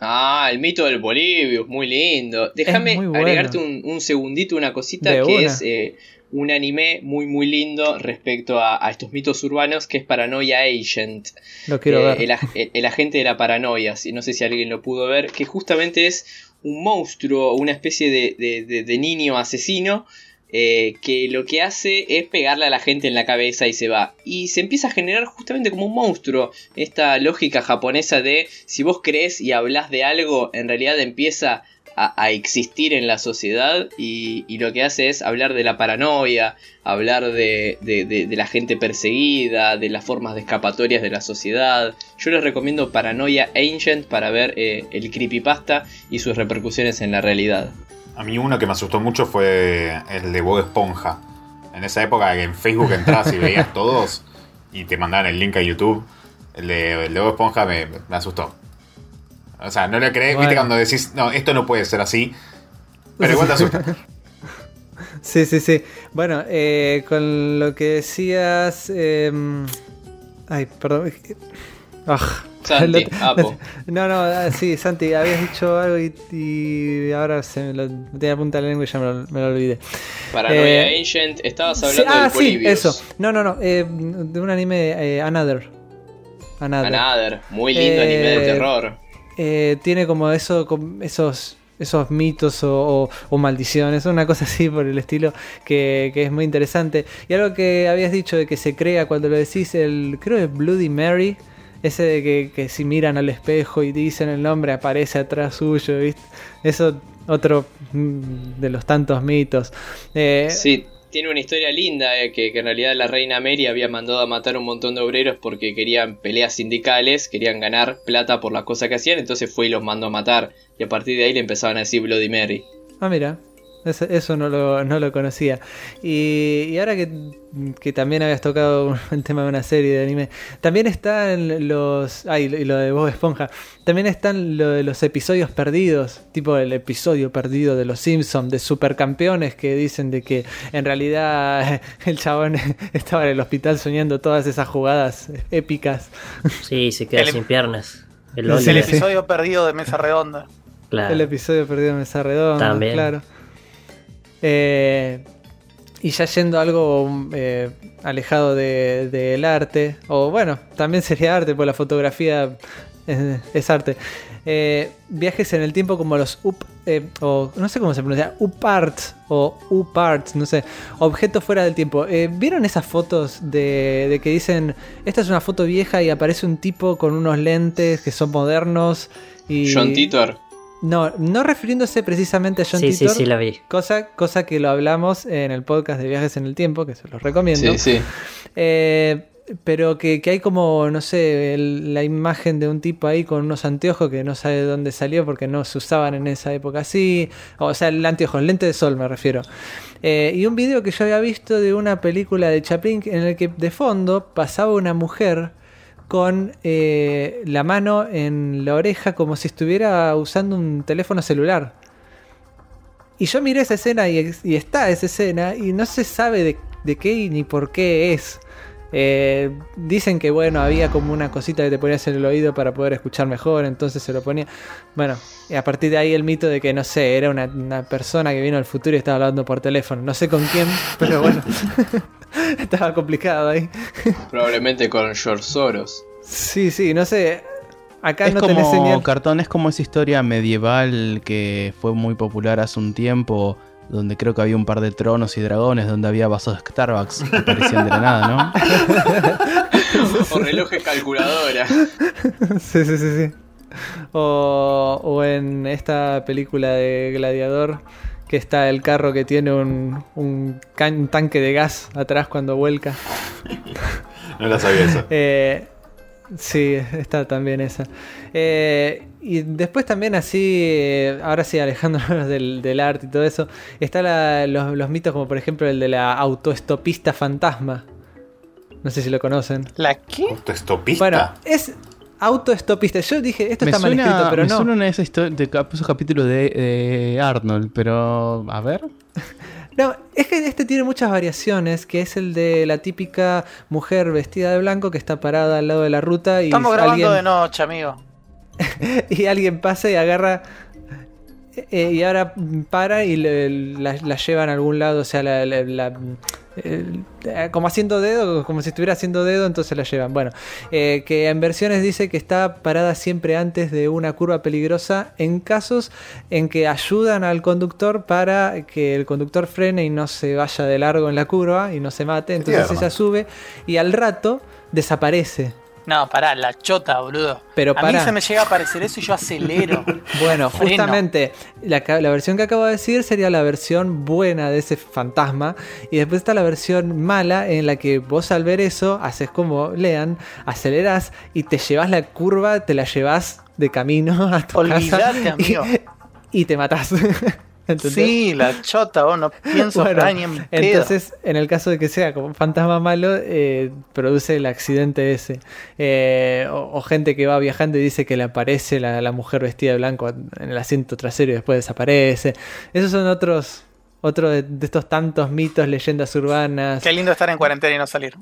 Ah, el mito del Bolivius, muy lindo. Déjame bueno. agregarte un, un segundito, una cosita De que una. es eh, un anime muy muy lindo respecto a, a estos mitos urbanos que es Paranoia Agent. Lo quiero Eh, ver. El, el- el agente de la paranoia, si no sé si alguien lo pudo ver, que justamente es un monstruo, una especie de- de niño asesino, eh, que lo que hace es pegarle a la gente en la cabeza y se va. Y se empieza a generar justamente como un monstruo, esta lógica japonesa de si vos crees y hablas de algo, en realidad empieza a, existir en la sociedad y, lo que hace es hablar de la paranoia, hablar de la gente perseguida, de las formas de escapatorias de la sociedad. Yo les recomiendo Paranoia Ancient para ver eh, el creepypasta y sus repercusiones en la realidad. A mí uno que me asustó mucho fue el de Bob Esponja. En esa época que en Facebook entras y veías todos y te mandaban el link a YouTube, el de, el de Bob Esponja me, me asustó. O sea, no le crees, viste cuando decís, no, esto no puede ser así, pero igual te asusta. Sí, sí, sí. Bueno, eh, con lo que decías... eh, ay, perdón. Ah, Santi, Apo. No, no, ah, sí, Santi, habías dicho algo y, y ahora se me lo tenía punta de la lengua y ya me lo, me lo olvidé. Paranoia Eh, Ancient, estabas Sí, hablando ah, del sí, Polybius. eso. No, no, no. eh, de un anime, eh, Another. Another. Another, muy lindo anime de Eh, terror. Eh, tiene como eso, esos, esos mitos o, o- o maldiciones, una cosa así por el estilo que, que es muy interesante. Y algo que habías dicho de que se crea cuando lo decís, el creo que Bloody Mary, ese de que, que si miran al espejo y dicen el nombre aparece atrás suyo, ¿viste? Eso otro mm, de los tantos mitos. Eh, Sí, tiene una historia linda, eh, que, que en realidad la reina Mary había mandado a matar un montón de obreros porque querían peleas sindicales, querían ganar plata por las cosas que hacían, entonces fue y los mandó a matar. Y a partir de ahí le empezaban a decir Bloody Mary. Ah, mira, eso, eso no, lo, no lo conocía. Y, y ahora que, que también habías tocado el tema de una serie de anime, también están los... Ay, y lo de Bob Esponja. También están lo de los episodios perdidos, tipo el episodio perdido de los Simpsons, de Supercampeones, que dicen de que en realidad el chabón estaba en el hospital soñando todas esas jugadas épicas. Sí, se queda El- sin piernas. El Es el episodio perdido de Mesa Redonda. claro. El episodio perdido en Mesa Redonda, También. claro. Eh, y ya yendo algo eh, alejado de- del arte, o bueno, también sería arte, porque la fotografía es, arte. Eh, viajes en el tiempo como los UP, o no sé cómo se pronuncia, UPART o UPART, no sé, objetos fuera del tiempo. ¿Vieron esas fotos de, de que dicen, esta es una foto vieja y aparece un tipo con unos lentes que son modernos? John Titor. No, no refiriéndose precisamente a John Sí, sí, sí, la vi. cosa, cosa que lo hablamos en el podcast de Viajes en el Tiempo, que se los recomiendo. Sí, sí. Eh, pero que, que hay como, no sé, el- la imagen de un tipo ahí con unos anteojos que no sabe de dónde salió porque no se usaban en esa época así. O sea, el anteojo, el lente de sol me refiero. Eh, y un video que yo había visto de una película de Chaplin en el que de fondo pasaba una mujer con eh, la mano en la oreja como si estuviera usando un teléfono celular. Y yo miré esa escena y, está esa escena y no se sabe de, de qué ni por qué es. Eh, dicen que bueno, había como una cosita que te ponías en el oído para poder escuchar mejor, entonces se lo ponía. Bueno, y a partir de ahí el mito de que no sé, era una persona que vino al futuro y estaba hablando por teléfono. No sé con quién, pero bueno, estaba complicado ahí. Probablemente con George Soros. Sí, sí, no sé. Acá es no tenés como señal. cartón, es como esa historia medieval que fue muy popular hace un tiempo donde creo que había un par de tronos y dragones, donde había vasos de Starbucks que aparecían de la nada, ¿no? o relojes calculadora. sí, sí, sí, sí. O, o en esta película de Gladiador que está el carro que tiene un, un, can- tanque de gas atrás cuando vuelca. No la sabía eso. Eh, sí, está también esa. Eh, y después también así, eh, ahora sí, alejándonos del, del arte y todo eso, está la- los, los mitos como por ejemplo el de la autoestopista fantasma. No sé si lo conocen. ¿La qué? ¿Autoestopista? Bueno, es autoestopista. Yo dije, esto me está mal escrito, pero me no. suena una de esas histo- de esos capítulos de, de Arnold, pero a ver. No, es que este tiene muchas variaciones, que es el de la típica mujer vestida de blanco que está parada al lado de la ruta y Estamos grabando alguien, de noche, amigo. y alguien pasa y agarra eh, y ahora para y le- la, la llevan a algún lado, o sea, la, la- la- el- eh, como haciendo dedo, como si estuviera haciendo dedo, entonces la llevan. Bueno, eh, que en versiones dice que está parada siempre antes de una curva peligrosa en casos en que ayudan al conductor para que el conductor frene y no se vaya de largo en la curva y no se mate. Entonces ella sube y al rato desaparece. No, pará, la chota, boludo. Pero a mí se me llega a aparecer eso y yo acelero. Bueno, justamente la, la versión que acabo de decir sería la versión buena de ese fantasma. Y después está la versión mala en la que vos al ver eso haces como lean, acelerás y te llevas la curva, te la llevas de camino a tu Olvídate, casa y-. Y, te matás. ¿Entendés? Sí, la chota, vos no pienso Bueno, ni en entonces, en el caso de que sea como un fantasma malo, eh, produce el accidente ese. Eh, o, o gente que va viajando y dice que le aparece la, la mujer vestida de blanco en el asiento trasero y después desaparece. Esos son otros, otro de, de estos tantos mitos, leyendas urbanas. Qué lindo estar en cuarentena y no salir.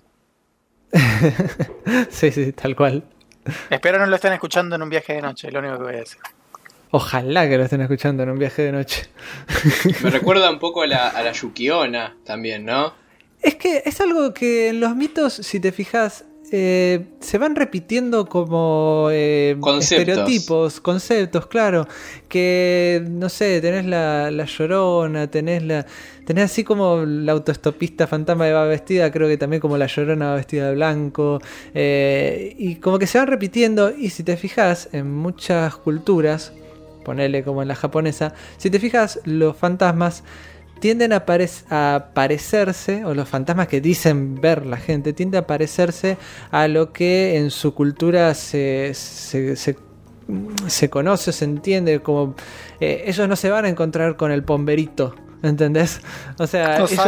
sí, sí, tal cual. Espero no lo estén escuchando en un viaje de noche, es lo único que voy a decir. Ojalá que lo estén escuchando en un viaje de noche. Me recuerda un poco a la, a la Yukiona también, ¿no? Es que es algo que en los mitos, si te fijas, eh, se van repitiendo como eh, Conceptos. estereotipos, conceptos, claro. Que, no sé, tenés la, la llorona, tenés la. Tenés así como la autoestopista fantasma que va vestida, creo que también como la llorona va vestida de blanco. eh, y como que se van repitiendo. Y si te fijas, en muchas culturas, ponele como en la japonesa, si te fijas, los fantasmas tienden a, parec- a parecerse, o los fantasmas que dicen ver la gente, tienden a parecerse a lo que en su cultura se, se, se- se conoce se entiende como... eh, ellos no se van a encontrar con el pomberito. ¿Entendés? O sea, No ellos que se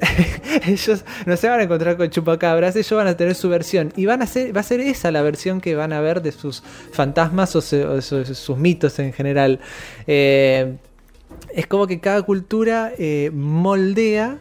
no se van a encontrar con chupacabras, ellos van a tener su versión. Y van a ser, va a ser esa la versión que van a ver de sus fantasmas o, se- o sus mitos en general. Eh, es como que cada cultura eh, moldea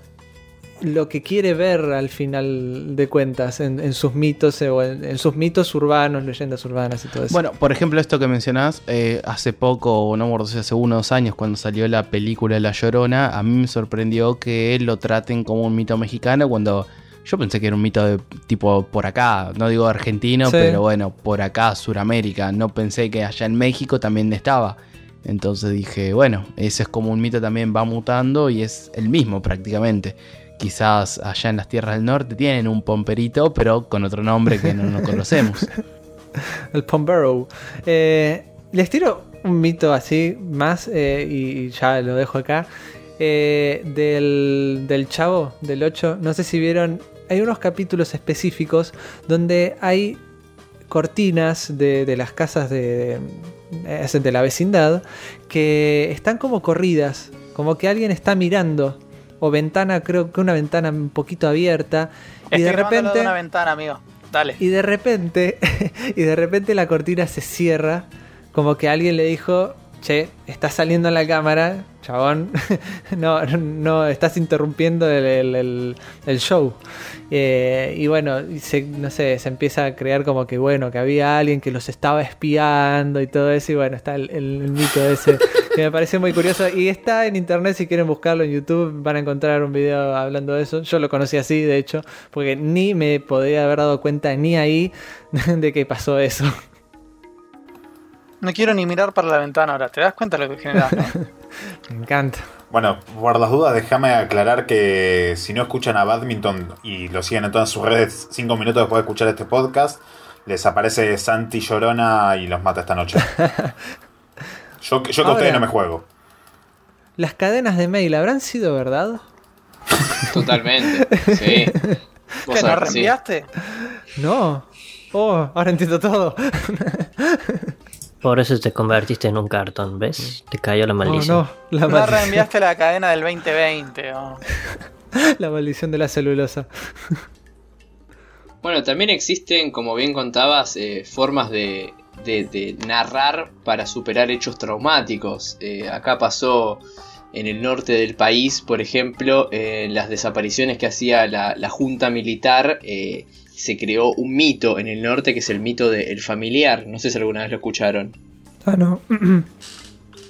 lo que quiere ver al final de cuentas en, en sus mitos o en, en sus mitos urbanos, leyendas urbanas y todo eso. Bueno, por ejemplo, esto que mencionás, eh, hace poco, no si hace uno o dos años, cuando salió la película La Llorona, a mí me sorprendió que lo traten como un mito mexicano cuando yo pensé que era un mito de tipo por acá, no digo argentino, Sí. pero bueno, por acá, Suramérica. No pensé que allá en México también estaba. Entonces dije, bueno, ese es como un mito también va mutando y es el mismo prácticamente. Quizás allá en las tierras del norte tienen un pomperito, pero con otro nombre que no, no conocemos. el Pombero. Eh, les tiro un mito así más eh, y ya lo dejo acá. Eh, del, del chavo, del 8. No sé si vieron. Hay unos capítulos específicos donde hay cortinas de, de las casas de, de, de la vecindad que están como corridas. Como que alguien está mirando. O ventana, creo que una ventana un poquito abierta. Estoy y de repente. de una ventana, amigo. Dale. Y de repente, y de repente la cortina se cierra, como que alguien le dijo, che, está saliendo en la cámara, chabón, no, no, estás interrumpiendo el, show. Eh, y bueno, se, no sé, se empieza a crear como que bueno, que había alguien que los estaba espiando y todo eso, y bueno, está el, el- mito ese, que me parece muy curioso, y está en internet si quieren buscarlo en YouTube, van a encontrar un video hablando de eso, yo lo conocí así, de hecho, porque ni me podría haber dado cuenta ni ahí de que pasó eso. No quiero ni mirar para la ventana ahora. ¿Te das cuenta de lo que generas? no? Me encanta. Bueno, por las dudas, déjame aclarar que si no escuchan a Badminton y lo siguen en todas sus redes cinco minutos después de escuchar este podcast, les aparece Santi Llorona y los mata esta noche. Yo, yo que ustedes no me juego. ¿Las cadenas de mail habrán sido verdad? Totalmente. Sí. Vos ¿Qué, no sí. reenviaste? No. Oh, ahora entiendo todo. Por eso te convertiste en un cartón, ¿ves? Te cayó la Oh, maldición. no. La No maldición, reenviaste la cadena del 2020. oh. la maldición de la celulosa. Bueno, también existen, como bien contabas, eh, formas de, de- de narrar para superar hechos traumáticos. Eh, acá pasó en el norte del país, por ejemplo, eh, las desapariciones que hacía la, la junta militar. eh, se creó un mito en el norte que es el mito del familiar. No sé si alguna vez lo escucharon. Ah, no.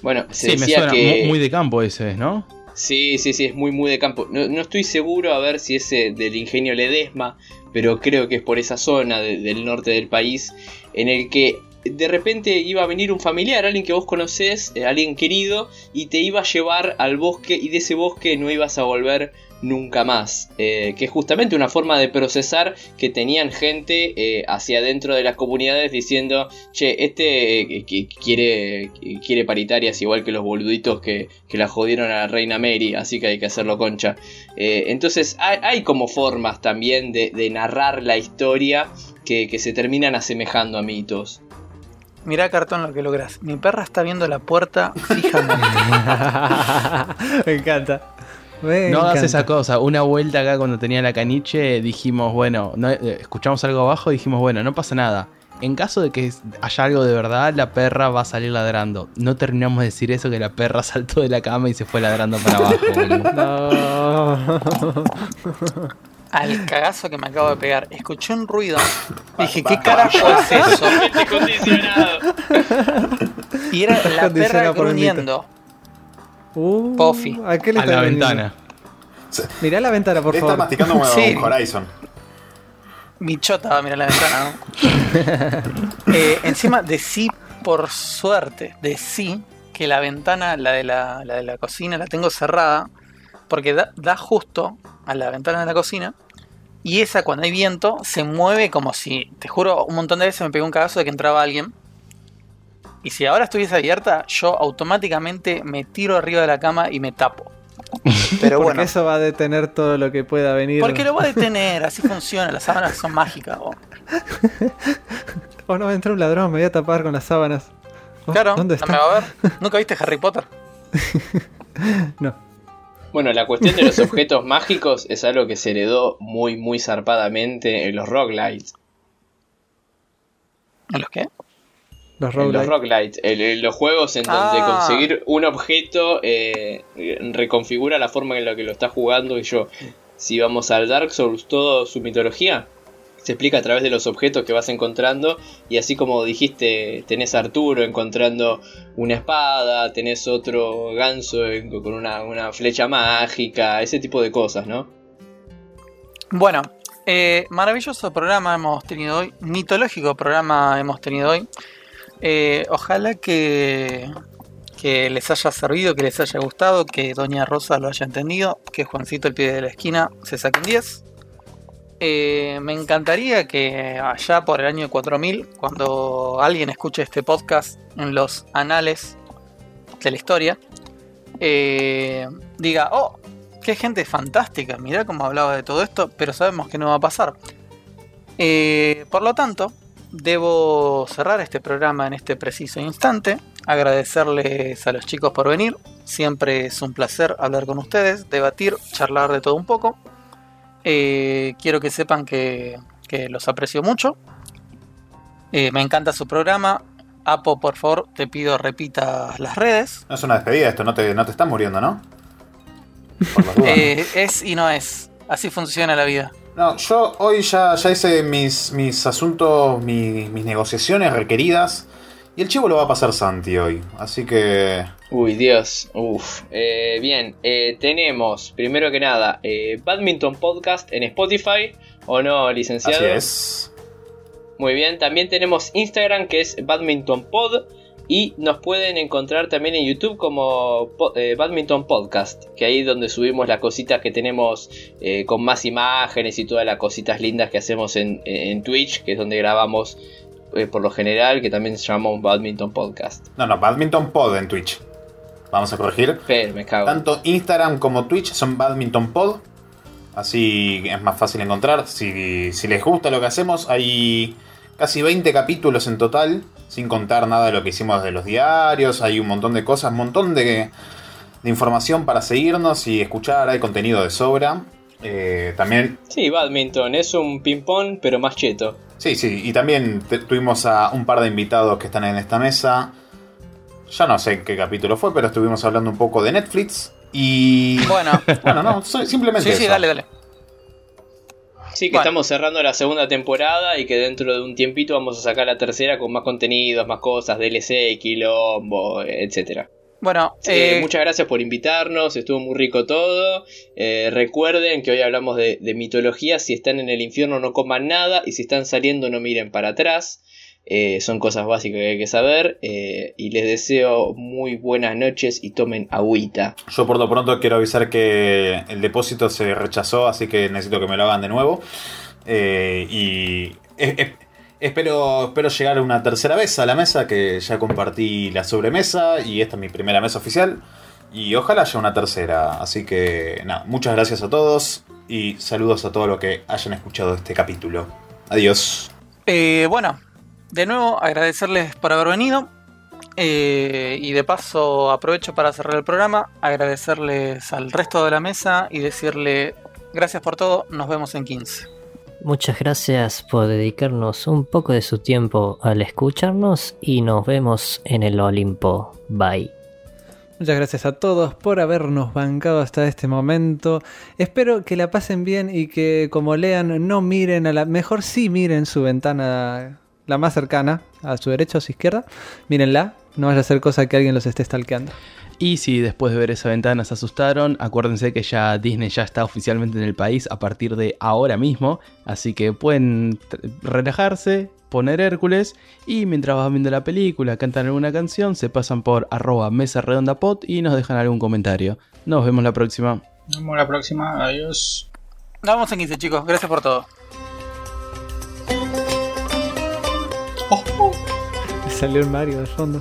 Bueno, se Sí, me decía suena que. mu- muy de campo ese, ¿no? Sí, sí, sí, es muy, muy de campo. No, no estoy seguro a ver si es del ingenio Ledesma, pero creo que es por esa zona de- del norte del país, en el que de repente iba a venir un familiar, alguien que vos conocés, eh, alguien querido, y te iba a llevar al bosque, y de ese bosque no ibas a volver nunca más. Eh, que es justamente una forma de procesar que tenían gente eh, hacia adentro de las comunidades diciendo, che, este eh, que quiere, quiere paritarias igual que los boluditos que, que la jodieron a la reina Mary, así que hay que hacerlo concha. Eh, entonces hay, hay como formas también de, de narrar la historia que, que se terminan asemejando a mitos. Mirá, cartón, lo que logras. Mi perra está viendo la puerta fijamente. Me encanta. Me no hagas esa cosa. Una vuelta acá cuando tenía la caniche, dijimos, bueno, no, eh, escuchamos algo abajo y dijimos, bueno, no pasa nada. En caso de que haya algo de verdad, la perra va a salir ladrando. No terminamos de decir eso, que la perra saltó de la cama y se fue ladrando para abajo. No. Al cagazo que me acabo de pegar. Escuché un ruido. Dije, ¿qué carajo es eso? Y era la perra gruñendo. Uh, Pofi. ¿A qué le A está la vendiendo? ventana. Mirá la ventana, por Está favor. masticando como Sí. Horizon. Mi chota va a mirar la ventana, ¿no? Eh, encima decí, por suerte, decí que la ventana, la de la, la de la cocina, la tengo cerrada. Porque da, da justo a la ventana de la cocina. Y esa, cuando hay viento, se mueve como si. Te juro, un montón de veces me pegó un cagazo de que entraba alguien. Y si ahora estuviese abierta, yo automáticamente me tiro arriba de la cama y me tapo. Pero Porque bueno. eso va a detener todo lo que pueda venir. Porque lo voy a detener, así funciona. Las sábanas son mágicas. oh. Oh, no va a entrar un ladrón, me voy a tapar con las sábanas. Oh, Claro, ¿Dónde no está? me va a ver. ¿Nunca viste Harry Potter? No. Bueno, la cuestión de los objetos mágicos es algo que se heredó muy, muy zarpadamente en los roguelites. ¿En los qué? Los los roguelites. en los juegos en donde Ah. conseguir un objeto eh, reconfigura la forma en la que lo estás jugando. Y yo, si vamos al Dark Souls, toda su mitología se explica a través de los objetos que vas encontrando. Y así como dijiste, tenés a Arturo encontrando una espada, tenés otro ganso con una, una flecha mágica, ese tipo de cosas, ¿no? Bueno, eh, maravilloso programa hemos tenido hoy. Mitológico programa hemos tenido hoy. Eh, ojalá que, que les haya servido, que les haya gustado, que Doña Rosa lo haya entendido, que Juancito el pie de la esquina se saque un 10. Eh, me encantaría que allá por el año 4000, cuando alguien escuche este podcast en los anales de la historia, eh, diga, oh, qué gente fantástica, mirá cómo hablaba de todo esto, pero sabemos que no va a pasar. Por lo tanto, debo cerrar este programa en este preciso instante, agradecerles a los chicos por venir, siempre es un placer hablar con ustedes, debatir, charlar de todo un poco. Eh, quiero que sepan que, que los aprecio mucho. Eh, me encanta su programa. Apo, por favor, te pido repitas las redes. No es una despedida esto, no te, no te estás muriendo, ¿no? Por las dudas. Eh, es y no es. Así funciona la vida. No, yo hoy ya, ya hice mis, mis asuntos, mi- mis negociaciones requeridas. Y el chivo lo va a pasar Santi hoy. Así que. Uy, Dios. Uf. Eh, bien, eh, tenemos, primero que nada, eh, Badminton Podcast en Spotify. ¿O no, licenciado? Así es. Muy bien, también tenemos Instagram que es Badminton Pod. Y nos pueden encontrar también en YouTube como eh, Badminton Podcast, que ahí es donde subimos las cositas que tenemos eh, con más imágenes y todas las cositas lindas que hacemos en, en Twitch, que es donde grabamos eh, por lo general, que también se llama un Badminton Podcast. No, no, Badminton Pod en Twitch. Vamos a corregir. Pero me cago. Tanto Instagram como Twitch son Badminton Pod. Así es más fácil encontrar. Si, si les gusta lo que hacemos, hay casi 20 capítulos en total. Sin contar nada de lo que hicimos de los diarios. Hay un montón de cosas, un montón de, de información para seguirnos y escuchar. Hay contenido de sobra. Eh, también. Sí, badminton, es un ping-pong, pero más cheto. Sí, sí, y también tuvimos a un par de invitados que están en esta mesa. Ya no sé en qué capítulo fue, pero estuvimos hablando un poco de Netflix. Y. Bueno, bueno, no, simplemente. Sí, sí, dale, dale. Sí, que estamos cerrando la segunda temporada y que dentro de un tiempito vamos a sacar la tercera con más contenidos, más cosas, DLC, quilombo, etcétera. Bueno, eh, muchas gracias por invitarnos, estuvo muy rico todo. Eh, recuerden que hoy hablamos de, mitología, si están en el infierno no coman nada y si están saliendo no miren para atrás. Eh, son cosas básicas que hay que saber y les deseo muy buenas noches y tomen agüita. Yo por lo pronto quiero avisar que el depósito se rechazó, así que necesito que me lo hagan de nuevo. y Espero, espero llegar una tercera vez a la mesa, que ya compartí la sobremesa y esta es mi primera mesa oficial. Y ojalá haya una tercera. Así que nada, muchas gracias a todos y saludos a todos los que hayan escuchado este capítulo. Adiós. Eh, bueno, de nuevo agradecerles por haber venido. Eh, y de paso aprovecho para cerrar el programa, agradecerles al resto de la mesa y decirle gracias por todo, nos vemos en 15. Muchas gracias por dedicarnos un poco de su tiempo al escucharnos y nos vemos en el Olimpo. Bye. Muchas gracias a todos por habernos bancado hasta este momento. Espero que la pasen bien y que como lean no miren a la... Mejor sí miren su ventana, la más cercana, a su derecha o a su izquierda. Mírenla, no vaya a ser cosa que alguien los esté stalkeando. Y si después de ver esa ventana se asustaron, acuérdense que ya Disney ya está oficialmente en el país a partir de ahora mismo, así que pueden relajarse, poner Hércules y mientras van viendo la película, cantan alguna canción, se pasan por arroba mesa redonda pot y nos dejan algún comentario. Nos vemos la próxima. Nos vemos la próxima, adiós. Nos vemos en 15 chicos, gracias por todo. Salió el Mario de fondo.